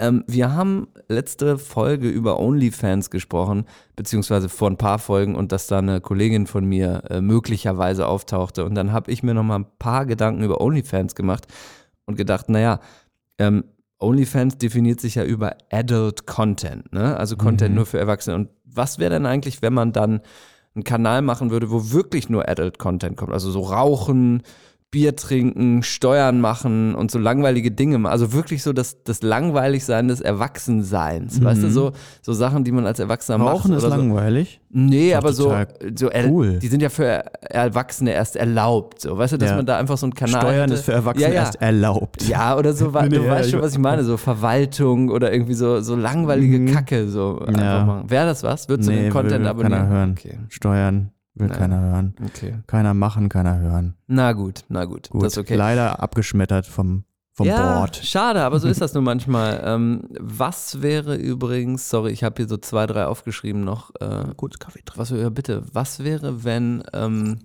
Ähm, wir haben letzte Folge über OnlyFans gesprochen, beziehungsweise vor ein paar Folgen und dass da eine Kollegin von mir äh, möglicherweise auftauchte. Und dann habe ich mir noch mal ein paar Gedanken über OnlyFans gemacht und gedacht, naja, ähm, OnlyFans definiert sich ja über Adult Content, ne? also Content Mhm. nur für Erwachsene. Und was wäre denn eigentlich, wenn man dann einen Kanal machen würde, wo wirklich nur Adult Content kommt? Also so Rauchen, Bier trinken, Steuern machen und so langweilige Dinge. Also wirklich so das, das Langweiligsein des Erwachsenseins. Weißt du, Mhm. so, so Sachen, die man als Erwachsener Rauchen macht. ist oder so. langweilig. Nee, aber so, so cool. die sind ja für Erwachsene erst erlaubt. So. Weißt du, dass Ja. man da einfach so einen Kanal Steuern hätte. ist für Erwachsene ja, ja. erst erlaubt. Ja, oder so, Nee, du weißt schon, was ich meine, so Verwaltung oder irgendwie so, so langweilige Mhm. Kacke. So. Wäre das was? Würdest du Nee, den Content will abonnieren? hören. Okay. Steuern will Ja. keiner hören. okay. Keiner machen, keiner hören. Na gut, na gut. Gut, Das ist okay. leider abgeschmettert vom, vom ja, Board. schade, aber so ist das nun manchmal. Ähm, was wäre übrigens, sorry, ich habe hier so zwei, drei aufgeschrieben noch. Äh, Kurz Kaffee trinken. was wäre, bitte, was wäre, wenn ähm,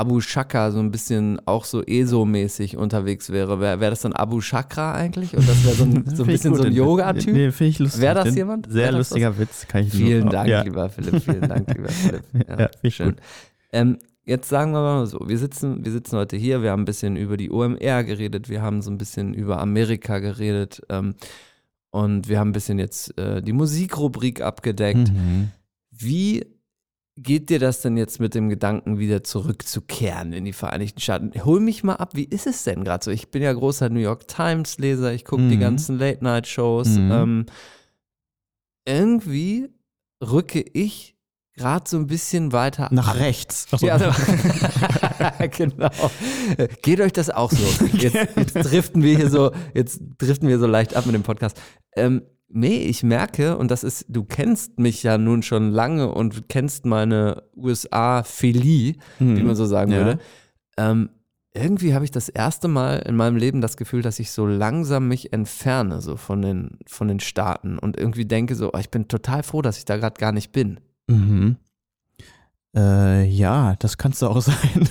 Abu Shaka so ein bisschen auch so ESO-mäßig unterwegs wäre? Wäre wär das dann Abu Chakra eigentlich? Und das wäre so ein, so ein bisschen so ein. Yoga-Typ? Nee, finde ich lustig. Wäre das jemand? Sehr das lustiger Witz, kann ich Vielen nur. Dank, ja. lieber Philipp. Vielen Dank, lieber Philipp. Ja, Ja, schön. Ähm, jetzt sagen wir mal so, wir sitzen, wir sitzen heute hier, wir haben ein bisschen über die OMR geredet, wir haben so ein bisschen über Amerika geredet ähm, und wir haben ein bisschen jetzt äh, die Musikrubrik abgedeckt. Mhm. Wie geht dir das denn jetzt mit dem Gedanken, wieder zurückzukehren in die Vereinigten Staaten? Hol mich mal ab, wie ist es denn gerade so? Ich bin ja großer New York Times-Leser, ich gucke die Mhm. ganzen Late-Night-Shows. Mhm. Ähm, irgendwie rücke ich gerade so ein bisschen weiter Nach ab. rechts. Ja, also, genau. Geht euch das auch so? Jetzt, jetzt driften wir hier so, jetzt driften wir so leicht ab mit dem Podcast. Ähm, nee, ich merke, und das ist, du kennst mich ja nun schon lange und kennst meine USA-Philie, wie man so sagen Mhm. Ja. würde. Ähm, irgendwie habe ich das erste Mal in meinem Leben das Gefühl, dass ich so langsam mich entferne, so von den, von den Staaten und irgendwie denke so, oh, ich bin total froh, dass ich da gerade gar nicht bin. Mhm. Äh, ja, das kannst du auch sein.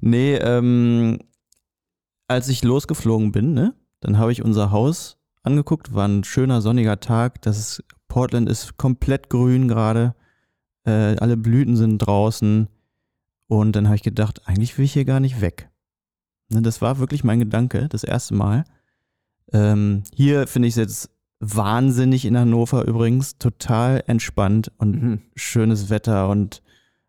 nee, ähm, als ich losgeflogen bin, ne, dann habe ich unser Haus angeguckt, war ein schöner sonniger Tag. Das ist, Portland ist komplett grün gerade. Äh, alle Blüten sind draußen. Und dann habe ich gedacht, eigentlich will ich hier gar nicht weg. Ne, das war wirklich mein Gedanke, das erste Mal. Ähm, hier finde ich es jetzt wahnsinnig in Hannover übrigens, total entspannt und Mhm. schönes Wetter und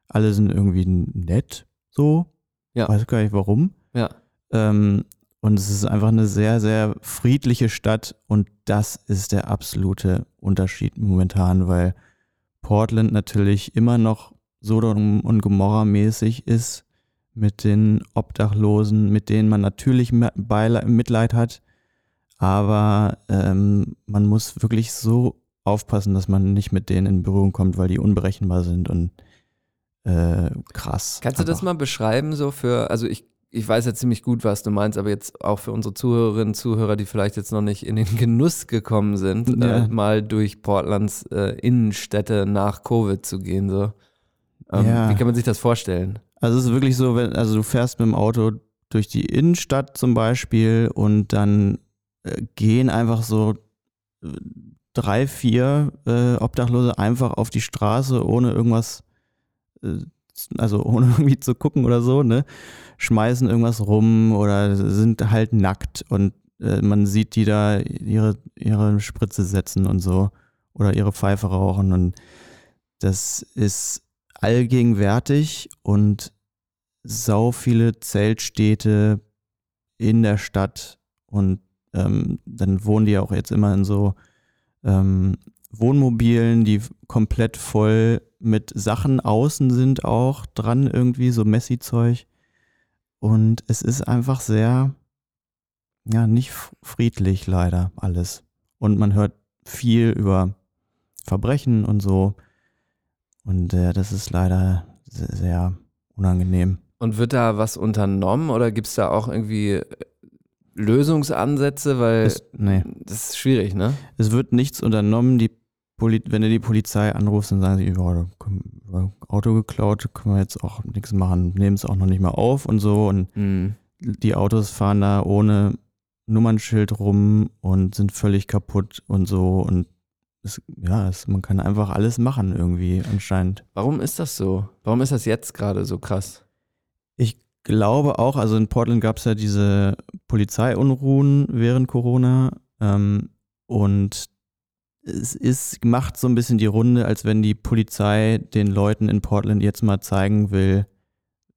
alle sind irgendwie nett, so. Ja. Weiß gar nicht warum. Ja. Ähm, und es ist einfach eine sehr, sehr friedliche Stadt und das ist der absolute Unterschied momentan, weil Portland natürlich immer noch Sodom und Gomorra mäßig ist mit den Obdachlosen, mit denen man natürlich Mitleid hat, aber ähm, man muss wirklich so aufpassen, dass man nicht mit denen in Berührung kommt, weil die unberechenbar sind und äh, krass. Kannst du das mal beschreiben, so für, also ich, ich weiß ja ziemlich gut, was du meinst, aber jetzt auch für unsere Zuhörerinnen und Zuhörer, die vielleicht jetzt noch nicht in den Genuss gekommen sind, Ja. äh, mal durch Portlands äh, Innenstädte nach Covid zu gehen, so. Ähm, Ja. Wie kann man sich das vorstellen? Also es ist wirklich so, wenn, also du fährst mit dem Auto durch die Innenstadt zum Beispiel und dann äh, gehen einfach so äh, drei, vier äh, Obdachlose einfach auf die Straße, ohne irgendwas, äh, also ohne irgendwie zu gucken oder so, ne? Schmeißen irgendwas rum oder sind halt nackt und äh, man sieht die da ihre, ihre Spritze setzen und so oder ihre Pfeife rauchen und das ist allgegenwärtig und sau viele Zeltstädte, in der Stadt und ähm, dann wohnen die auch jetzt immer in so ähm, Wohnmobilen, die komplett voll mit Sachen außen sind auch dran irgendwie, so Messi-Zeug. Und es ist einfach sehr, ja, nicht friedlich leider alles. Und man hört viel über Verbrechen und so. Und äh, das ist leider sehr, sehr unangenehm. Und wird da was unternommen oder gibt es da auch irgendwie äh, Lösungsansätze? Weil Es, nee. das ist schwierig, ne? Es wird nichts unternommen. Die Poli wenn du die Polizei anrufst, dann sagen sie, ja, Auto geklaut, können wir jetzt auch nichts machen, nehmen es auch noch nicht mal auf und so. Und Mhm. die Autos fahren da ohne Nummernschild rum und sind völlig kaputt und so. Und es, ja, es, man kann einfach alles machen irgendwie anscheinend. Warum ist das so? Warum ist das jetzt gerade so krass? Ich glaube auch, also in Portland gab es ja diese Polizeiunruhen während Corona ähm, und es ist, macht so ein bisschen die Runde, als wenn die Polizei den Leuten in Portland jetzt mal zeigen will,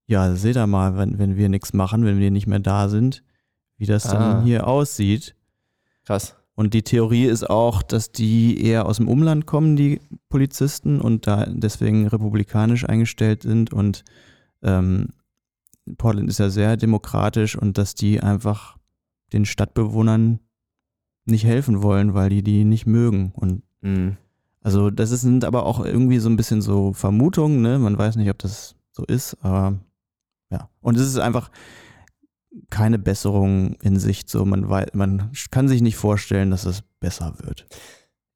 ja, seht ihr mal, wenn, wenn wir nichts machen, wenn wir nicht mehr da sind, wie das Ah. dann hier aussieht. Krass. Und die Theorie ist auch, dass die eher aus dem Umland kommen, die Polizisten, und da deswegen republikanisch eingestellt sind. Und ähm, Portland ist ja sehr demokratisch und dass die einfach den Stadtbewohnern nicht helfen wollen, weil die die nicht mögen. Und Mhm. also das ist, sind aber auch irgendwie so ein bisschen so Vermutungen, ne? Man weiß nicht, ob das so ist, aber ja. Und es ist einfach keine Besserung in Sicht. So, man weiß, man kann sich nicht vorstellen, dass es besser wird.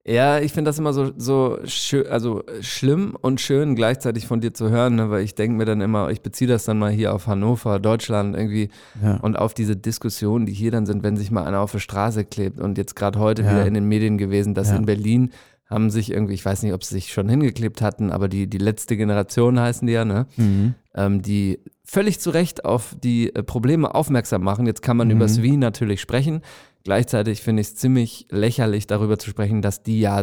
Ja, ich finde das immer so, so schön, also schlimm und schön gleichzeitig von dir zu hören, ne? weil ich denke mir dann immer, ich beziehe das dann mal hier auf Hannover, Deutschland irgendwie Ja. und auf diese Diskussionen, die hier dann sind, wenn sich mal einer auf die Straße klebt und jetzt gerade heute Ja. wieder in den Medien gewesen, dass Ja. in Berlin haben sich irgendwie, ich weiß nicht, ob sie sich schon hingeklebt hatten, aber die, die letzte Generation heißen die ja, ne? Mhm. ähm, die völlig zu Recht auf die äh, Probleme aufmerksam machen. Jetzt kann man Mhm. über das Wie natürlich sprechen. Gleichzeitig finde ich es ziemlich lächerlich, darüber zu sprechen, dass die ja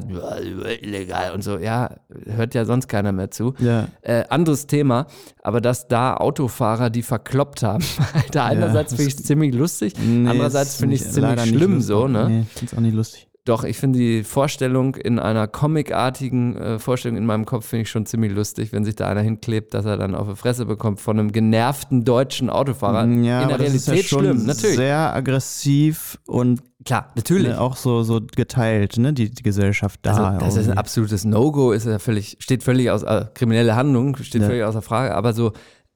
illegal und so, ja, hört ja sonst keiner mehr zu. Ja. Äh, anderes Thema, aber dass da Autofahrer die verkloppt haben. Alter, einerseits das- finde ich es ziemlich lustig, Nee, andererseits finde ich es ziemlich schlimm so, ne? Nee, ich find's auch nicht lustig. Doch, ich finde die Vorstellung in einer comicartigen äh, Vorstellung in meinem Kopf finde ich schon ziemlich lustig, wenn sich da einer hinklebt, dass er dann auf die Fresse bekommt von einem genervten deutschen Autofahrer. Ja, in der das ist ja Realität schon schlimm, natürlich. sehr aggressiv und Klar, natürlich. ne, auch so, so geteilt, ne, die, die Gesellschaft da. also, das ist ein irgendwie. absolutes No-Go, ist ja völlig, steht völlig aus, äh, kriminelle Handlung, steht Ja. völlig außer Frage, aber so,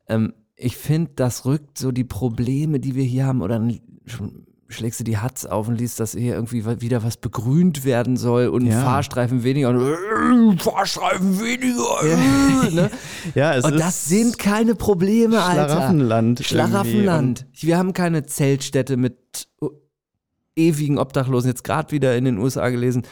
ähm, ich finde, das rückt so die Probleme, die wir hier haben, oder schon schlägst du die Hatz auf und liest, dass hier irgendwie wieder was begrünt werden soll und Ja. Fahrstreifen weniger und äh, Fahrstreifen weniger. Äh, ne? ja, es Und das sind keine Probleme, Alter. Schlaraffenland. Schlaraffenland. Wir haben keine Zeltstädte mit uh, ewigen Obdachlosen. Jetzt gerade wieder in den USA gelesen.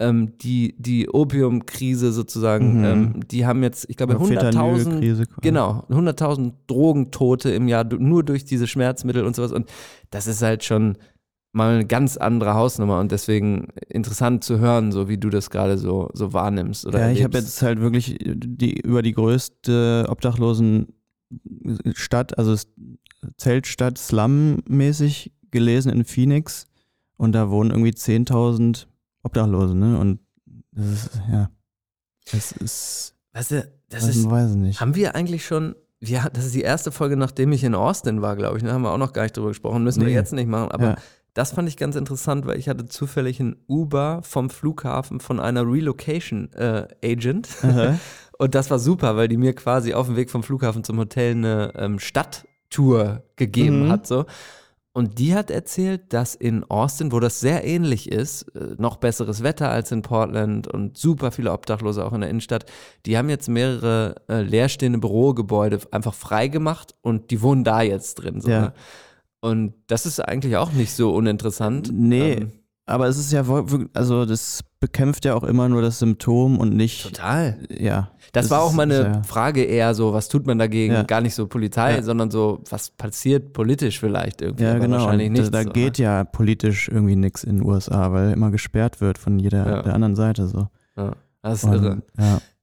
Ähm, die, die Opiumkrise sozusagen, Mhm. ähm, die haben jetzt, ich glaube, Irgendwie. 100.000 Fentanyl-Krise quasi. Genau, 100.000 Drogentote im Jahr nur durch diese Schmerzmittel und sowas. Und das ist halt schon mal eine ganz andere Hausnummer und deswegen interessant zu hören, so wie du das gerade so, so wahrnimmst. Oder Ja, ich habe jetzt halt wirklich die, über die größte Obdachlosenstadt, also Zeltstadt Slum-mäßig gelesen in Phoenix und da wohnen irgendwie 10.000 Obdachlose, ne? Und das ist, ja, das ist, Weißt du, das ist, ich nicht. haben wir eigentlich schon, wir, das ist die erste Folge, nachdem ich in Austin war, glaube ich, da haben wir auch noch gar nicht drüber gesprochen, müssen wir Nee. jetzt nicht machen, aber Ja. das fand ich ganz interessant, weil ich hatte zufällig ein Uber vom Flughafen von einer Relocation äh, Agent Aha. Und das war super, weil die mir quasi auf dem Weg vom Flughafen zum Hotel eine ähm, Stadttour gegeben Mhm. hat. So. Und die hat erzählt, dass in Austin, wo das sehr ähnlich ist, äh, noch besseres Wetter als in Portland und super viele Obdachlose auch in der Innenstadt, die haben jetzt mehrere äh, leerstehende Bürogebäude einfach freigemacht und die wohnen da jetzt drin. So, Ja. ne? Und das ist eigentlich auch nicht so uninteressant. Nee, Ähm, aber es ist ja, also das bekämpft ja auch immer nur das Symptom und nicht, total. ja. Das, Das war auch meine ja- Frage eher so, was tut man dagegen? Ja. Gar nicht so Polizei, Ja. sondern so, was passiert politisch vielleicht irgendwie. Ja, genau. Wahrscheinlich nichts. da so, geht ja politisch irgendwie nichts in den USA, weil immer gesperrt wird von jeder der anderen Seite so. Ja. Das ist Und, irre.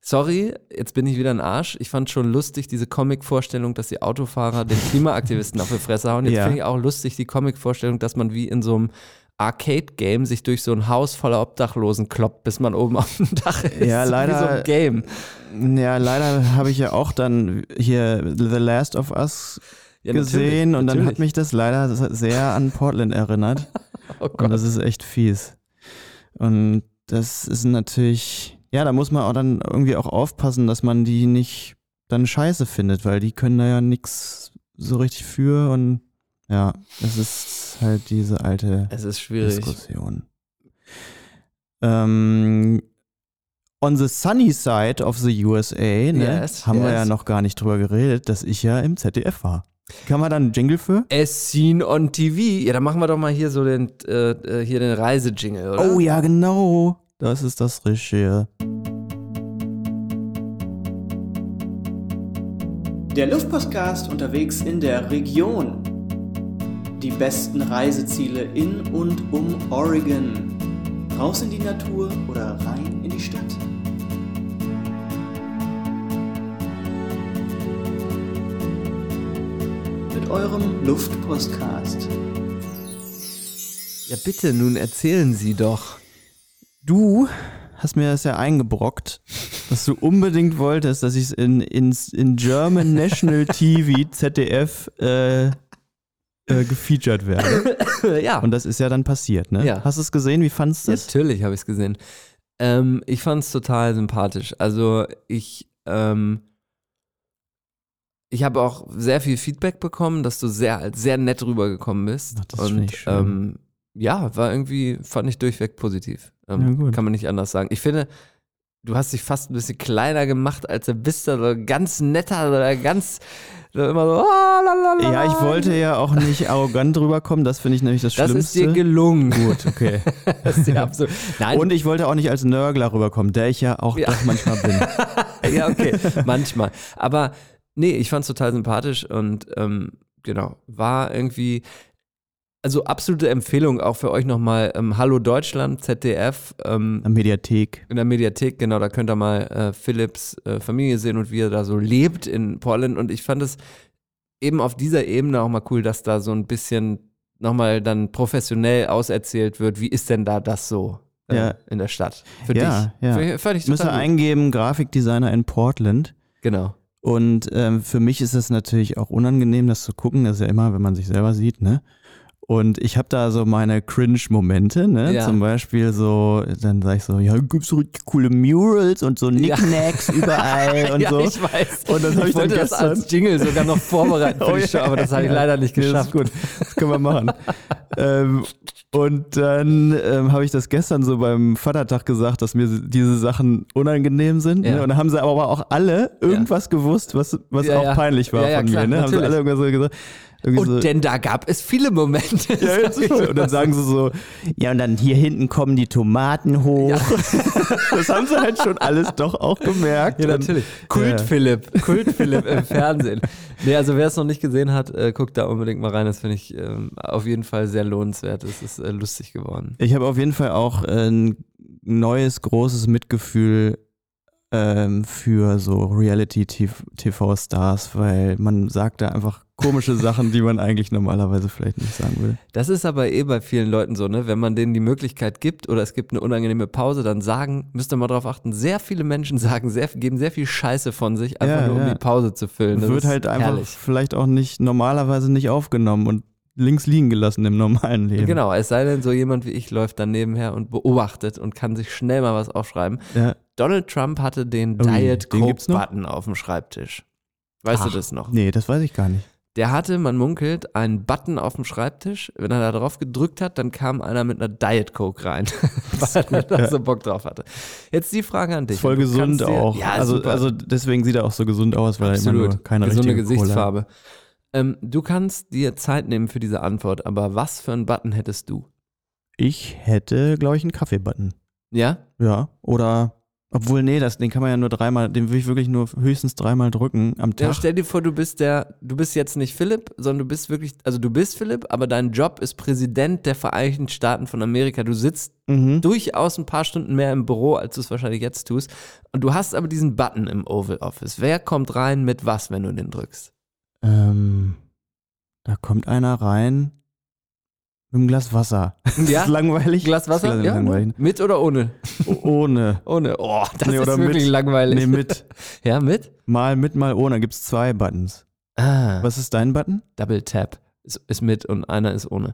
Sorry, jetzt bin ich wieder ein Arsch. Ich fand schon lustig diese Comic-Vorstellung, dass die Autofahrer den Klimaaktivisten auf die Fresse hauen. Jetzt finde ich auch lustig die Comic-Vorstellung, dass man wie in so einem Arcade-Game sich durch so ein Haus voller Obdachlosen kloppt, bis man oben auf dem Dach ist. Ja, Wie so leider- ein Game. Ja, leider habe ich ja auch dann hier The Last of Us Ja, gesehen natürlich, und dann hat natürlich. mich das leider sehr an Portland erinnert. Oh Und Gott. das ist echt fies. Und das ist natürlich, ja, da muss man auch dann irgendwie auch aufpassen, dass man die nicht dann scheiße findet, weil die können da ja nichts so richtig für und ja, es ist halt diese alte Es ist schwierig. Diskussion. Ähm, on the sunny side of the USA, ne, Yes, haben wir yes. ja noch gar nicht drüber geredet, dass ich ja im ZDF war. Kann man da einen Jingle für? As seen on TV. Ja, dann machen wir doch mal hier so den, äh, äh, hier den Reisejingle, oder? Oh ja, genau. Das ist das Richtige. Der Luftpostcast unterwegs in der Region. Die besten Reiseziele in und um Oregon. Raus in die Natur oder rein in die Stadt. Mit eurem Luftpostcast. Ja, bitte, nun erzählen Sie doch. Du hast mir das ja eingebrockt, dass du unbedingt wolltest, dass ich es in, in, in German National TV, ZDF, äh, äh, gefeatured werde. ja. Und das ist ja dann passiert, ne? Ja. Hast du es gesehen? Wie fandest du es? Natürlich habe ich es gesehen. Ähm, ich fand es total sympathisch. Also ich, ähm, ich habe auch sehr viel Feedback bekommen, dass du sehr, sehr nett rübergekommen bist. Ach, das Und finde ich schön. Ähm, ja, war irgendwie, fand ich durchweg positiv. Ähm, Ja. Kann man nicht anders sagen. Ich finde, du hast dich fast ein bisschen kleiner gemacht, als du bist. Also ganz netter oder ganz, so immer so. ah, Ja, ich wollte ja auch nicht arrogant rüberkommen, das finde ich nämlich das, Das Schlimmste. ist dir gelungen. Gut, okay. das ist dir absolut. Nein, Und ich wollte auch nicht als Nörgler rüberkommen, der ich ja auch Ja. doch manchmal bin. ja, okay, manchmal. Aber nee, ich fand's total sympathisch und ähm, genau, war irgendwie, also absolute Empfehlung auch für euch nochmal, ähm, Hallo Deutschland, ZDF, ähm, Am Mediathek. in der Mediathek, genau, da könnt ihr mal äh, Philips äh, Familie sehen und wie er da so lebt in Portland und ich fand es eben auf dieser Ebene auch mal cool, dass da so ein bisschen nochmal dann professionell auserzählt wird, wie ist denn da das so äh, Ja. in der Stadt für Ja, dich? ja. Ich Müsste total gut. eingeben, Grafikdesigner in Portland. Genau. Und ähm, für mich ist es natürlich auch unangenehm, das zu gucken. Das ist ja immer, wenn man sich selber sieht, ne? Und ich habe da so meine Cringe-Momente, ne? Ja. Zum Beispiel so, dann sage ich so, ja, gibt's so richtig coole Murals und so Ja. Knickknacks überall und ja, so. ich weiß. Und das hab ich dann wollte das gestern- als Jingle sogar noch vorbereiten Oh ja, Show, aber das habe ich ja. leider nicht Nee, das geschafft. ist gut. Das können wir machen. ähm, und dann ähm, habe ich das gestern so beim Vatertag gesagt, dass mir diese Sachen unangenehm sind. Ja. Ne? Und dann haben sie aber auch alle irgendwas gewusst, was, was Ja, auch ja. peinlich war Ja, ja, von mir. Ne? Haben sie alle irgendwas so gesagt. Irgendwie Und so, denn da gab es viele Momente. ja, und dann sagen sie so, ja, und dann hier hinten kommen die Tomaten hoch. das haben sie halt schon alles doch auch gemerkt. Ja, natürlich. Kult Ja. Philipp. Kult Philipp im Fernsehen. Nee, also wer es noch nicht gesehen hat, äh, guckt da unbedingt mal rein. Das finde ich ähm, auf jeden Fall sehr lohnenswert. Es ist äh, lustig geworden. Ich habe auf jeden Fall auch äh, ein neues, großes Mitgefühl ähm, für so Reality-TV-Stars, weil man sagt da einfach komische Sachen, die man eigentlich normalerweise vielleicht nicht sagen würde. Das ist aber eh bei vielen Leuten so, ne? Wenn man denen die Möglichkeit gibt oder es gibt eine unangenehme Pause, dann sagen, müsst ihr mal drauf achten, sehr viele Menschen sagen, sehr, geben sehr viel Scheiße von sich, einfach Ja, nur um ja. die Pause zu füllen. Das Wird halt einfach herrlich. vielleicht auch nicht normalerweise nicht aufgenommen und links liegen gelassen im normalen Leben. Genau, es sei denn, so jemand wie ich läuft dann nebenher und beobachtet und kann sich schnell mal was aufschreiben. Ja. Donald Trump hatte den Diet Coke? Button auf dem Schreibtisch. Weißt Ach, du das noch? Nee, das weiß ich gar nicht. Der hatte, man munkelt, einen Button auf dem Schreibtisch. Wenn er da drauf gedrückt hat, dann kam einer mit einer Diet Coke rein, weil er da so Bock drauf hatte. Jetzt die Frage an dich. Voll Du gesund dir- auch. Ja, also, super. also deswegen sieht er auch so gesund aus, weil er immer Absolut. nur keine Gesunde. Gesichtsfarbe. Ähm, du kannst dir Zeit nehmen für diese Antwort, aber was für einen Button hättest du? Ich hätte, glaube ich, einen Kaffeebutton. Ja? Ja, oder Obwohl, nee, das, den kann man ja nur dreimal, den will ich wirklich nur höchstens dreimal drücken am Ja, Tag. stell dir vor, du bist der, du bist jetzt nicht Philipp, sondern du bist wirklich, also du bist Philipp, aber dein Job ist Präsident der Vereinigten Staaten von Amerika. Du sitzt Mhm. durchaus ein paar Stunden mehr im Büro, als du es wahrscheinlich jetzt tust. Und du hast aber diesen Button im Oval Office. Wer kommt rein mit was, wenn du den drückst? Ähm, da kommt einer rein mit einem Glas Wasser. Ja? Das ist langweilig. Glas Wasser? Ist Ja, langweilig. mit oder ohne? Ohne. Ohne. Oh, das Nee, ist wirklich mit. langweilig. Nee, mit. Ja, mit? Mal mit, mal ohne. Gibt es zwei Buttons. Ah, Was ist dein Button? Double Tap ist, ist mit und einer ist ohne.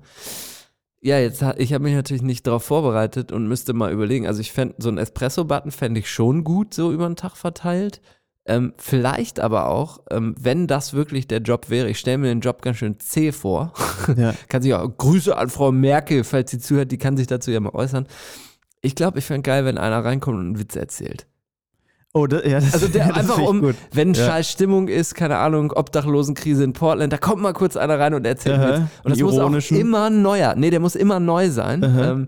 Ja, jetzt ich habe mich natürlich nicht darauf vorbereitet und müsste mal überlegen. Also ich fände so einen Espresso-Button fände ich schon gut, so über den Tag verteilt. Ähm, vielleicht aber auch, ähm, wenn das wirklich der Job wäre, ich stelle mir den Job ganz schön zäh vor. Ja. kann sich auch Grüße an Frau Merkel, falls sie zuhört, die kann sich dazu ja mal äußern. Ich glaube, ich fände geil, wenn einer reinkommt und einen Witz erzählt. Oh, das, ja, das, Also der das einfach um, gut. wenn Ja. scheiß Stimmung ist, keine Ahnung, Obdachlosenkrise in Portland, da kommt mal kurz einer rein und erzählt Aha, mit. Und das muss auch immer neuer. Nee, der muss immer neu sein. Ähm,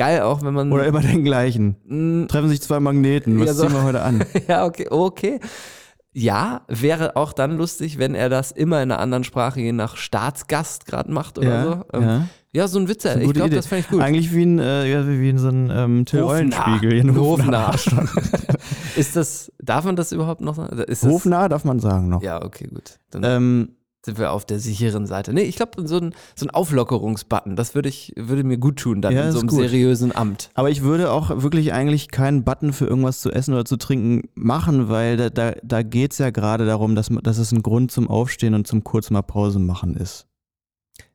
geil auch, wenn man. Oder immer den gleichen. Mm, Treffen sich zwei Magneten. Was Ja, so- ziehen wir heute an? ja, okay, okay. Ja, wäre auch dann lustig, wenn er das immer in einer anderen Sprache, je nach Staatsgast gerade macht oder so. Ähm, ja. ja. so ein Witz. eine Ich glaube, das fände ich gut. Eigentlich wie ein, äh, ja, wie in so ein ähm, Till Eulenspiegel. Hofnarr. ist das, darf man das überhaupt noch sagen? Hofnarr darf man sagen noch. Ja, okay, gut. Dann Ähm, sind wir auf der sicheren Seite. Nee, ich glaube, so ein, so ein Auflockerungsbutton, das würde ich, würde mir gut tun, dann Ja, in so einem gut. seriösen Amt. aber ich würde auch wirklich eigentlich keinen Button für irgendwas zu essen oder zu trinken machen, weil da, da, da geht es ja gerade darum, dass, dass es ein Grund zum Aufstehen und zum kurz mal Pause machen ist.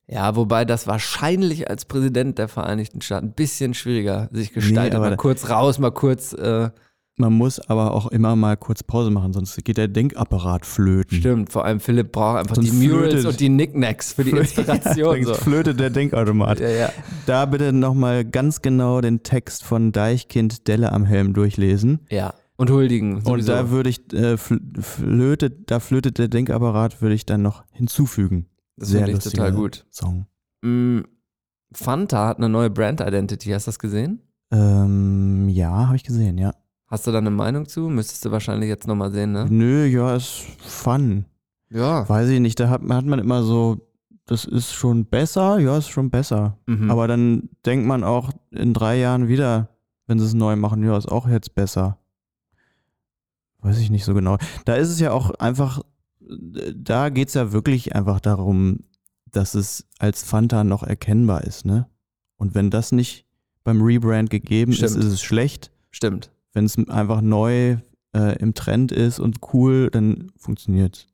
Ja, wobei das wahrscheinlich als Präsident der Vereinigten Staaten ein bisschen schwieriger sich gestaltet. aber mal kurz raus, mal kurz. Äh, Man muss aber auch immer mal kurz Pause machen, sonst geht der Denkapparat flöten. stimmt, vor allem Philipp braucht einfach Sonst die Murals flötet- und die Knickknacks für die Inspiration. Sonst so. flötet der Denkautomat. Ja, ja. Da bitte nochmal ganz genau den Text von Deichkind Delle am Helm durchlesen. ja. Und huldigen. Und Sowieso. da würde ich, äh, fl- flötet, da flötet der Denkapparat, würde ich dann noch hinzufügen. das sehr finde ich total gut. Song. Mm, Fanta hat eine neue Brand Identity. Hast du das gesehen? Ähm, ja, habe ich gesehen, ja. Hast du da eine Meinung zu? Müsstest du wahrscheinlich jetzt nochmal sehen, ne? Nö, ja, ist fun. Ja. Weiß ich nicht, da hat, hat man immer so, das ist schon besser, ja, ist schon besser. Mhm. Aber dann denkt man auch in drei Jahren wieder, wenn sie es neu machen, ja, ist auch jetzt besser. Weiß ich nicht so genau. Da ist es ja auch einfach, da geht es ja wirklich einfach darum, dass es als Fanta noch erkennbar ist, ne? Und wenn das nicht beim Rebrand gegeben ist, Stimmt. ist es schlecht. Stimmt. Wenn es einfach neu äh, im Trend ist und cool, dann funktioniert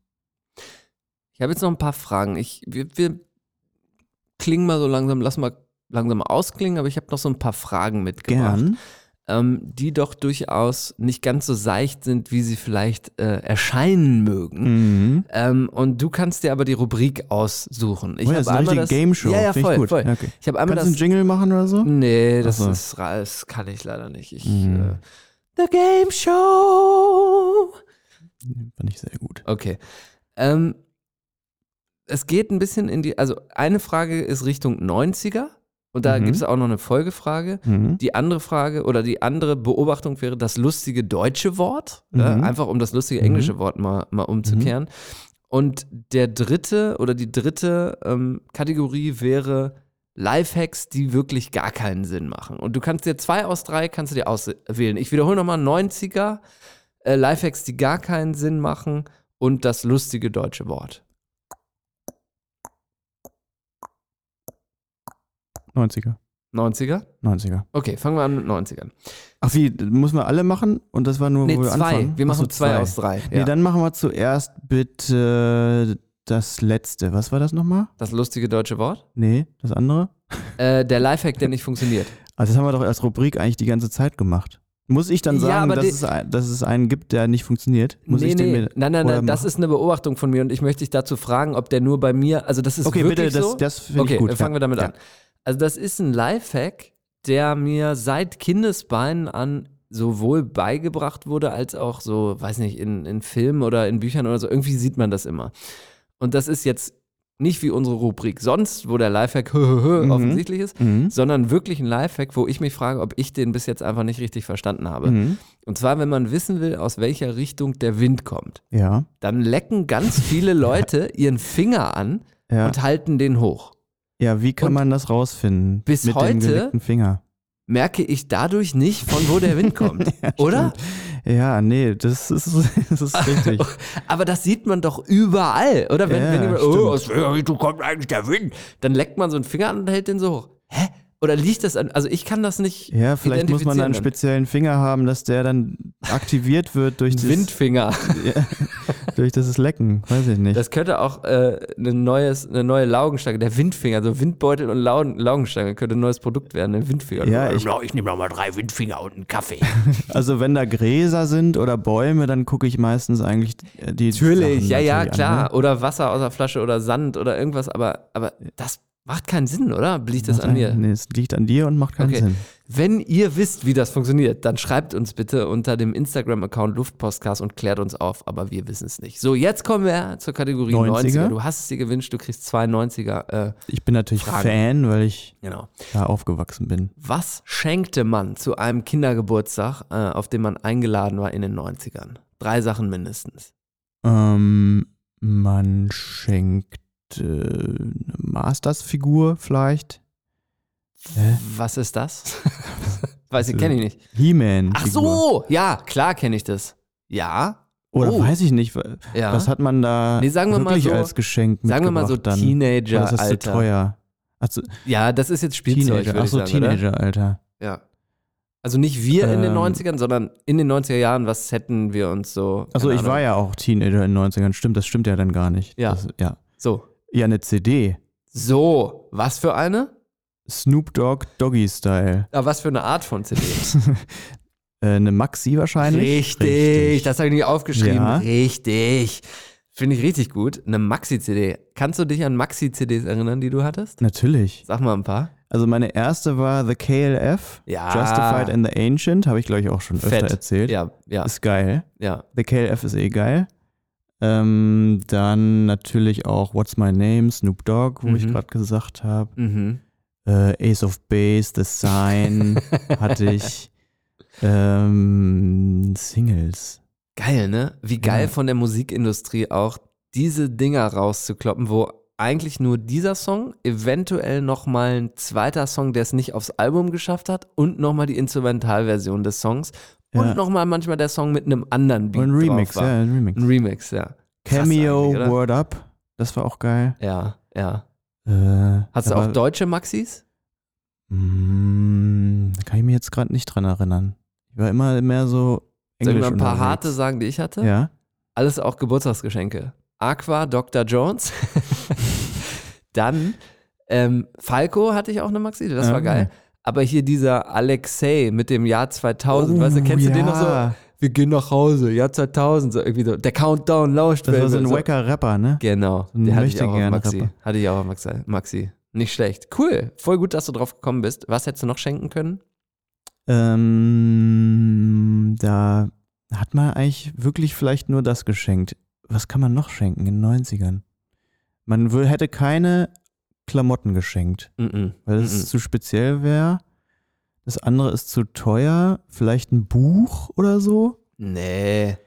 Ich habe jetzt noch ein paar Fragen. Ich, wir, wir klingen mal so langsam, lass mal langsam ausklingen, aber ich habe noch so ein paar Fragen mitgebracht, Gern. ähm, die doch durchaus nicht ganz so seicht sind, wie sie vielleicht äh, erscheinen mögen. Mhm. Ähm, und du kannst dir aber die Rubrik aussuchen. Ich oh, habe das einmal das Game Show. Ja, ja, voll, ich gut. voll. Ja, okay. Ich habe einmal Kannst du einen das. Jingle machen oder so? Nee, das, so. ist, das kann ich leider nicht. Ich, Mhm. äh, The Game Show. Fand ich sehr gut. Okay. Ähm, es geht ein bisschen in die, also eine Frage ist Richtung 90er und da Mhm. gibt es auch noch eine Folgefrage. Mhm. Die andere Frage oder die andere Beobachtung wäre das lustige deutsche Wort, Mhm. äh, einfach um das lustige englische Wort mal, mal umzukehren. Und der dritte oder die dritte ähm, Kategorie wäre Lifehacks, die wirklich gar keinen Sinn machen. Und du kannst dir zwei aus drei kannst du dir auswählen. Ich wiederhole nochmal 90er, äh, Lifehacks, die gar keinen Sinn machen und das lustige deutsche Wort. 90er. 90er? 90er. Okay, fangen wir an mit 90ern. Ach wie, muss man alle machen? Und das war nur, Nee, wo wir zwei. anfangen? Wir Ach machen so, zwei, aus drei. Nee, Ja. dann machen wir zuerst bitte das letzte. Was war das nochmal? das lustige deutsche Wort? Nee, das andere? Äh, der Lifehack, der nicht funktioniert. Also das haben wir doch als Rubrik eigentlich die ganze Zeit gemacht. Muss ich dann Ja, sagen, aber dass, es, ein- dass es einen gibt, der nicht funktioniert? Muss ich den mir nein, nein, nein, das ist eine Beobachtung von mir und ich möchte dich dazu fragen, ob der nur bei mir, also das ist Okay, wirklich bitte, das, so. das finde okay, gut. dann fangen ja. wir damit ja. an. Also das ist ein Lifehack, der mir seit Kindesbeinen an sowohl beigebracht wurde, als auch so, weiß nicht, in, in Filmen oder in Büchern oder so. Irgendwie sieht man das immer. Und das ist jetzt nicht wie unsere Rubrik sonst, wo der Lifehack offensichtlich ist, Mhm. sondern wirklich ein Lifehack, wo ich mich frage, ob ich den bis jetzt einfach nicht richtig verstanden habe. Mhm. Und zwar, wenn man wissen will, aus welcher Richtung der Wind kommt, Ja. dann lecken ganz viele Leute ihren Finger an Ja. und halten den hoch. ja, wie kann Und man das rausfinden? bis Mit dem heute- Finger. Merke ich dadurch nicht, von wo der Wind kommt, oder? Ja, nee, das ist, das ist richtig. Aber das sieht man doch überall, oder? Wenn, Ja, wenn jemand, oh, aus welcher Richtung kommt eigentlich der Wind? Dann leckt man so einen Finger an und hält den so hoch. Hä? Oder liegt das an, also ich kann das nicht Ja, vielleicht muss man dann einen speziellen Finger haben, dass der dann aktiviert wird durch, das, Windfinger. Ja, durch das Lecken. Weiß ich nicht. Das könnte auch äh, eine, neues, eine neue Laugenstange, der Windfinger, so Windbeutel und Laugen, Laugenstange könnte ein neues Produkt werden, ein Windfinger. Ja, ich- ich nehme noch mal drei Windfinger und einen Kaffee. Also wenn da Gräser sind oder Bäume, dann gucke ich meistens eigentlich die Natürlich, Sachen ja, ja, klar. An, ne? Oder Wasser aus der Flasche oder Sand oder irgendwas, aber, aber das macht keinen Sinn, oder? Liegt das an mir? Nee, es liegt an dir und macht keinen Okay. Sinn. Wenn ihr wisst, wie das funktioniert, dann schreibt uns bitte unter dem Instagram-Account Luftpostcast und klärt uns auf, aber wir wissen es nicht. So, jetzt kommen wir zur Kategorie 90er. 90er. Du hast es dir gewünscht, du kriegst zwei 90er. Äh, Ich bin natürlich Fragen. Fan, weil ich genau. da aufgewachsen bin. Was schenkte man zu einem Kindergeburtstag, äh, auf den man eingeladen war in den 90ern? Drei Sachen mindestens. Ähm, man schenkt äh, eine Masters-Figur vielleicht. Hä? Was ist das? Weiß ich, kenne ich nicht. He-Man. Ach so, ja, klar kenne ich das. Ja, Oder Oh. weiß ich nicht. ja. Was hat man da Nee, sagen wir mal wirklich so- als Geschenk Sagen wir mal so mitgebracht dann? Oder ist das zu Teenager-Alter. teuer? Also Ja, das ist jetzt Spielzeug, Teenager. Ach so, oder? Teenager-Alter. Ja. Also nicht wir in den Ähm. 90ern, sondern in den 90er Jahren, was hätten wir uns so. Also ich war Ahnung. ja auch Teenager in den 90ern. Stimmt, das stimmt ja dann gar nicht. Ja. Das, ja. So. Ja, eine CD. So, was für eine? Snoop Dogg Doggy Style. Ah, was für eine Art von CD? Äh, eine Maxi wahrscheinlich. Richtig, das habe ich nicht aufgeschrieben. Ja. Richtig. Finde ich richtig gut. Eine Maxi-CD. Kannst du dich an Maxi-CDs erinnern, die du hattest? Natürlich. Sag mal ein paar. Also meine erste war The KLF. Ja. Justified and the Ancient. Habe ich, glaube ich, auch schon öfter Fett. erzählt. Ja, ja, Ist geil. ja. The KLF ist eh geil. Ähm, dann natürlich auch What's My Name, Snoop Dogg, wo ich Mhm. gerade gesagt habe. Mhm. Äh, Ace of Base, The Sign hatte ich. Ähm, Singles. Geil, ne? Wie geil Ja. von der Musikindustrie auch, diese Dinger rauszukloppen, wo eigentlich nur dieser Song, eventuell nochmal ein zweiter Song, der es nicht aufs Album geschafft hat und nochmal die Instrumentalversion des Songs Ja. und nochmal manchmal der Song mit einem anderen Beat Und ein Remix, ja, ein Remix. Ein Remix, ja. Krass Cameo? Word Up. Das war auch geil. Ja, ja. Äh, Hast du auch deutsche Maxis? Mm, Da kann ich mich jetzt gerade nicht dran erinnern. Ich war immer mehr so Soll ich Englisch mal ein paar harte sagen, die ich hatte? Ja. Alles auch Geburtstagsgeschenke. Aqua, Dr. Jones. Dann ähm, Falco hatte ich auch eine Maxi, das Ja, war geil. Aber hier dieser Alexei mit dem Jahr 2000, weißt du, kennst du den noch so? Oh, ja. Wir gehen nach Hause, Jahr 2000, so irgendwie so. Der Countdown lauscht. Das war so ein so. wacker Rapper, ne? Genau, So den hatte ich auch Maxi. Rapper. Hatte ich auch auf Maxi. Maxi. Nicht schlecht. Cool. Voll gut, dass du drauf gekommen bist. Was hättest du noch schenken können? Ähm, da hat man eigentlich wirklich vielleicht nur das geschenkt. Was kann man noch schenken in den 90ern? Man hätte keine Klamotten geschenkt, Mhm. weil es zu speziell wäre. Das andere ist zu teuer. Vielleicht ein Buch oder so. Nee.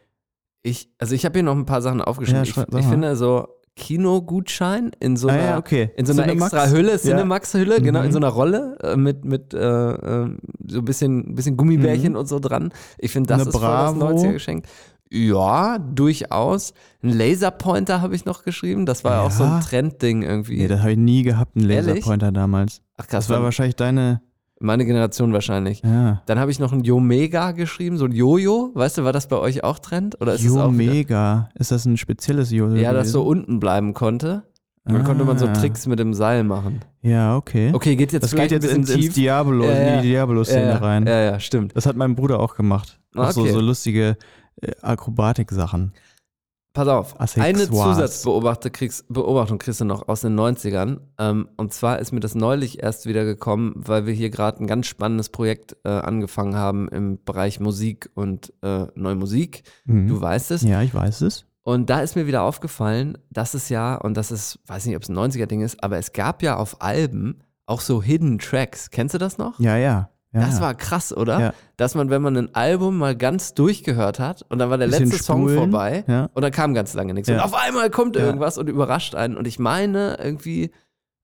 Ich, also ich habe hier noch ein paar Sachen aufgeschrieben. Ja, ich ich finde so Kinogutschein in so ah einer, ja, okay. in so einer Cinemax? extra Hülle. Cinemax-Hülle, genau, in Mhm. so einer Rolle äh, mit, mit äh, äh, so ein bisschen, bisschen Gummibärchen Mhm. und so dran. Ich finde, das Eine ist voll das Bravo. 90er-Geschenk. Ja, durchaus. Ein Laserpointer habe ich noch geschrieben. Das war ja auch so ein. Trendding irgendwie. Nee, das habe ich nie gehabt, einen Ehrlich? Laserpointer damals. Ach krass, Das war wahrscheinlich deine. meine Generation wahrscheinlich. Ja. Dann habe ich noch ein Yomega geschrieben, so ein Jojo. Weißt du, war das bei euch auch Trend? Oder ist es auch wieder- Mega. Ist das ein spezielles Jojo? Ja, das so unten bleiben konnte. Dann konnte man so Ah. Tricks mit dem Seil machen. Ja, okay. Okay, geht jetzt Das geht jetzt ein ins, bisschen ins. Diablo, Ja, ja. in die Diablo-Szene rein. Ja, ja, stimmt. Das hat mein Bruder auch gemacht. Auch so, Okay. so lustige äh, Akrobatik-Sachen. Pass auf, Accessoires. eine Zusatzbeobachtung kriegst, Beobachtung kriegst du noch aus den 90ern. Ähm, und zwar ist mir das neulich erst wieder gekommen, weil wir hier gerade ein ganz spannendes Projekt äh, angefangen haben im Bereich Musik und äh, Neue Musik. Mhm. Du weißt es. ja, ich weiß es. Und da ist mir wieder aufgefallen, dass es ja, und das ist, weiß nicht, ob es ein 90er-Ding ist, aber es gab ja auf Alben auch so Hidden Tracks. Kennst du das noch? Ja, ja. Ja Das war krass, oder? Ja. Dass man, wenn man ein Album mal ganz durchgehört hat und dann war der Bisschen letzte Song spulen, vorbei ja. und dann kam ganz lange nichts. Und auf einmal kommt irgendwas und überrascht einen. Und ich meine, irgendwie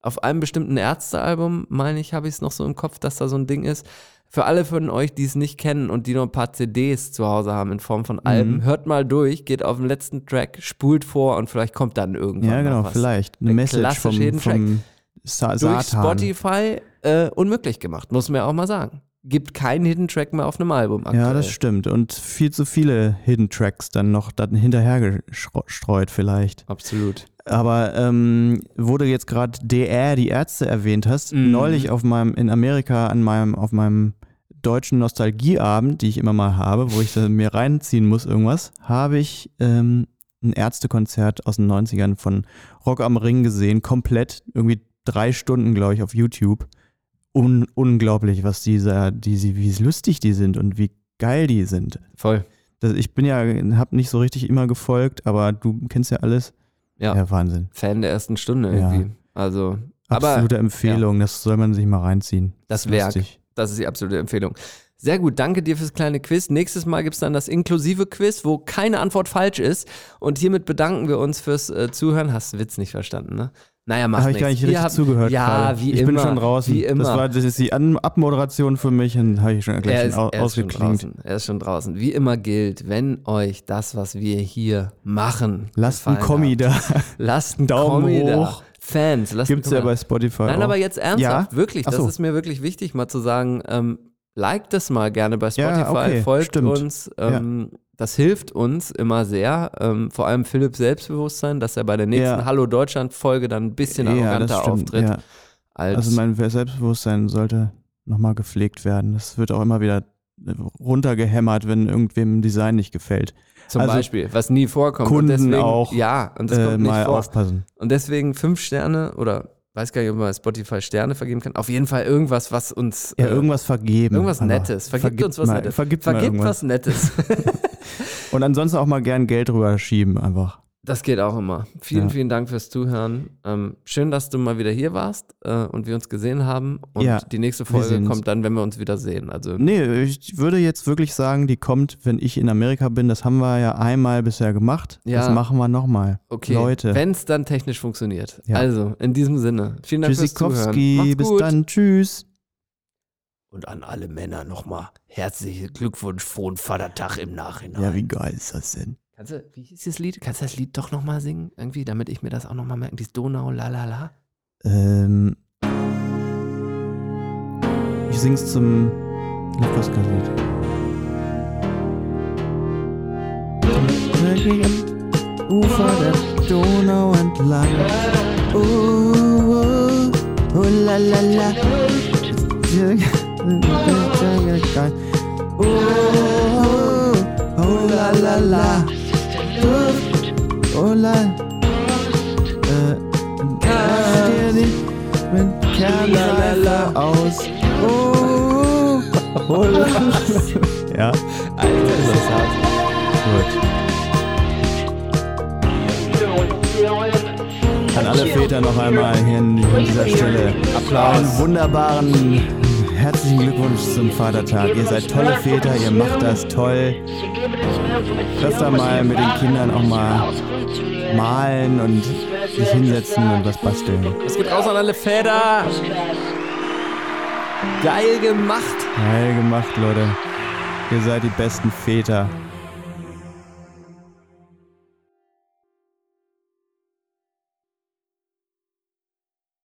auf einem bestimmten Ärztealbum, meine ich, habe ich es noch so im Kopf, dass da so ein Ding ist. Für alle von euch, die es nicht kennen und die noch ein paar CDs zu Hause haben in Form von Mhm. Alben, hört mal durch, geht auf den letzten Track, spult vor und vielleicht kommt dann irgendwann Ja, genau, was. vielleicht. Eine Der Message vom, vom Sa Durch Satan. Spotify äh, unmöglich gemacht, muss man ja auch mal sagen. Gibt keinen Hidden Track mehr auf einem Album aktuell. Ja, das stimmt. Und viel zu viele Hidden Tracks dann noch dann hinterher gestreut vielleicht. Absolut. Aber ähm, wo du jetzt gerade DR, die Ärzte erwähnt hast, Mhm. neulich auf meinem, in Amerika an meinem, auf meinem deutschen Nostalgieabend, die ich immer mal habe, wo ich mir reinziehen muss irgendwas, habe ich ähm, ein Ärztekonzert aus den 90ern von Rock am Ring gesehen, komplett, irgendwie drei Stunden, glaube ich, auf YouTube. Un unglaublich, was diese, die, sie- wie lustig die sind und wie geil die sind. Voll. Das, ich bin ja, habe nicht so richtig immer gefolgt, aber du kennst ja alles. Ja. Ja, Wahnsinn. Fan der ersten Stunde Ja. irgendwie. Also, aber Absolute Empfehlung, das soll man sich mal reinziehen. das Ist Werk, lustig. das ist die absolute Empfehlung. Sehr gut, danke dir fürs kleine Quiz. Nächstes Mal gibt es dann das inklusive Quiz, wo keine Antwort falsch ist. Und hiermit bedanken wir uns fürs äh, Zuhören. Hast du Witz nicht verstanden, ne? Naja, macht Habe ich gar nicht richtig habt- zugehört. Ja, gerade. wie ich immer. bin schon draußen. Wie immer. Das, war, das ist die An Abmoderation für mich und habe ich schon er gleich ist, au- er ist schon draußen. Er ist schon draußen. Wie immer gilt, wenn euch das, was wir hier machen, Lasst einen Kommi da. Lasst einen Daumen Kommi da. hoch. Fans, lasst Gibt's ja bei da. Spotify. Nein, auch. aber jetzt ernsthaft, Ja? wirklich, Ach das so. ist mir wirklich wichtig, mal zu sagen, ähm, liked das mal gerne bei Ja, Spotify, okay, folgt stimmt. uns. Ähm, Das hilft uns immer sehr, ähm, vor allem Philipp Selbstbewusstsein, dass er bei der nächsten Ja. Hallo Deutschland-Folge dann ein bisschen ja, arroganter das stimmt. auftritt. Ja. Als, Also mein Selbstbewusstsein sollte nochmal gepflegt werden. Das wird auch immer wieder runtergehämmert, wenn irgendwem ein Design nicht gefällt. zum also Beispiel, was nie vorkommt. und Kunden deswegen, auch, Ja, und das Äh, kommt nicht mal vor. aufpassen. Und deswegen fünf Sterne oder weiß gar nicht, ob man bei Spotify Sterne vergeben kann. Auf jeden Fall irgendwas, was uns. Ja, äh, irgendwas vergeben. Irgendwas. Nettes. Vergibt, uns was mal, Nettes. Vergibt, Vergibt was Nettes. Und ansonsten auch mal gern Geld rüberschieben einfach. Das geht auch immer. Vielen, Ja. vielen Dank fürs Zuhören. Ähm, schön, dass du mal wieder hier warst äh, und wir uns gesehen haben. Und Ja, die nächste Folge kommt dann, wenn wir uns wieder sehen. Also Nee, ich würde jetzt wirklich sagen, die kommt, wenn ich in Amerika bin. Das haben wir ja einmal bisher gemacht. Ja. Das machen wir nochmal. okay, Leute. wenn es dann technisch funktioniert. Ja. Also, in diesem Sinne. Vielen Dank fürs Zuhören. Tschüssikowski, Macht's bis gut. dann. Tschüss. Und an alle Männer nochmal herzlichen Glückwunsch, frohen Vatertag im Nachhinein. Ja, wie geil ist das denn? Kannst du, wie hieß das Lied? Kannst du das Lied doch nochmal singen? Irgendwie, damit ich mir das auch nochmal merken. Dieses Donau, la la la. Ähm, ich sing's zum Lukas-Lied. Ufer der Donau entlang. Oh, oh, oh la la la. Oh, la la la. Oh la. Äh, dir nicht mit Kernreife aus. Oh, la. Ja, Alter, ist gut. An alle Väter noch einmal hier an dieser Stelle. Applaus. Einen wunderbaren herzlichen Glückwunsch zum Vatertag. Ihr seid tolle Väter, ihr macht das toll. Öfter mal mit den Kindern auch mal malen und sich hinsetzen und was basteln. Es geht raus an alle Väter. Geil gemacht. Geil gemacht, Leute. Ihr seid die besten Väter.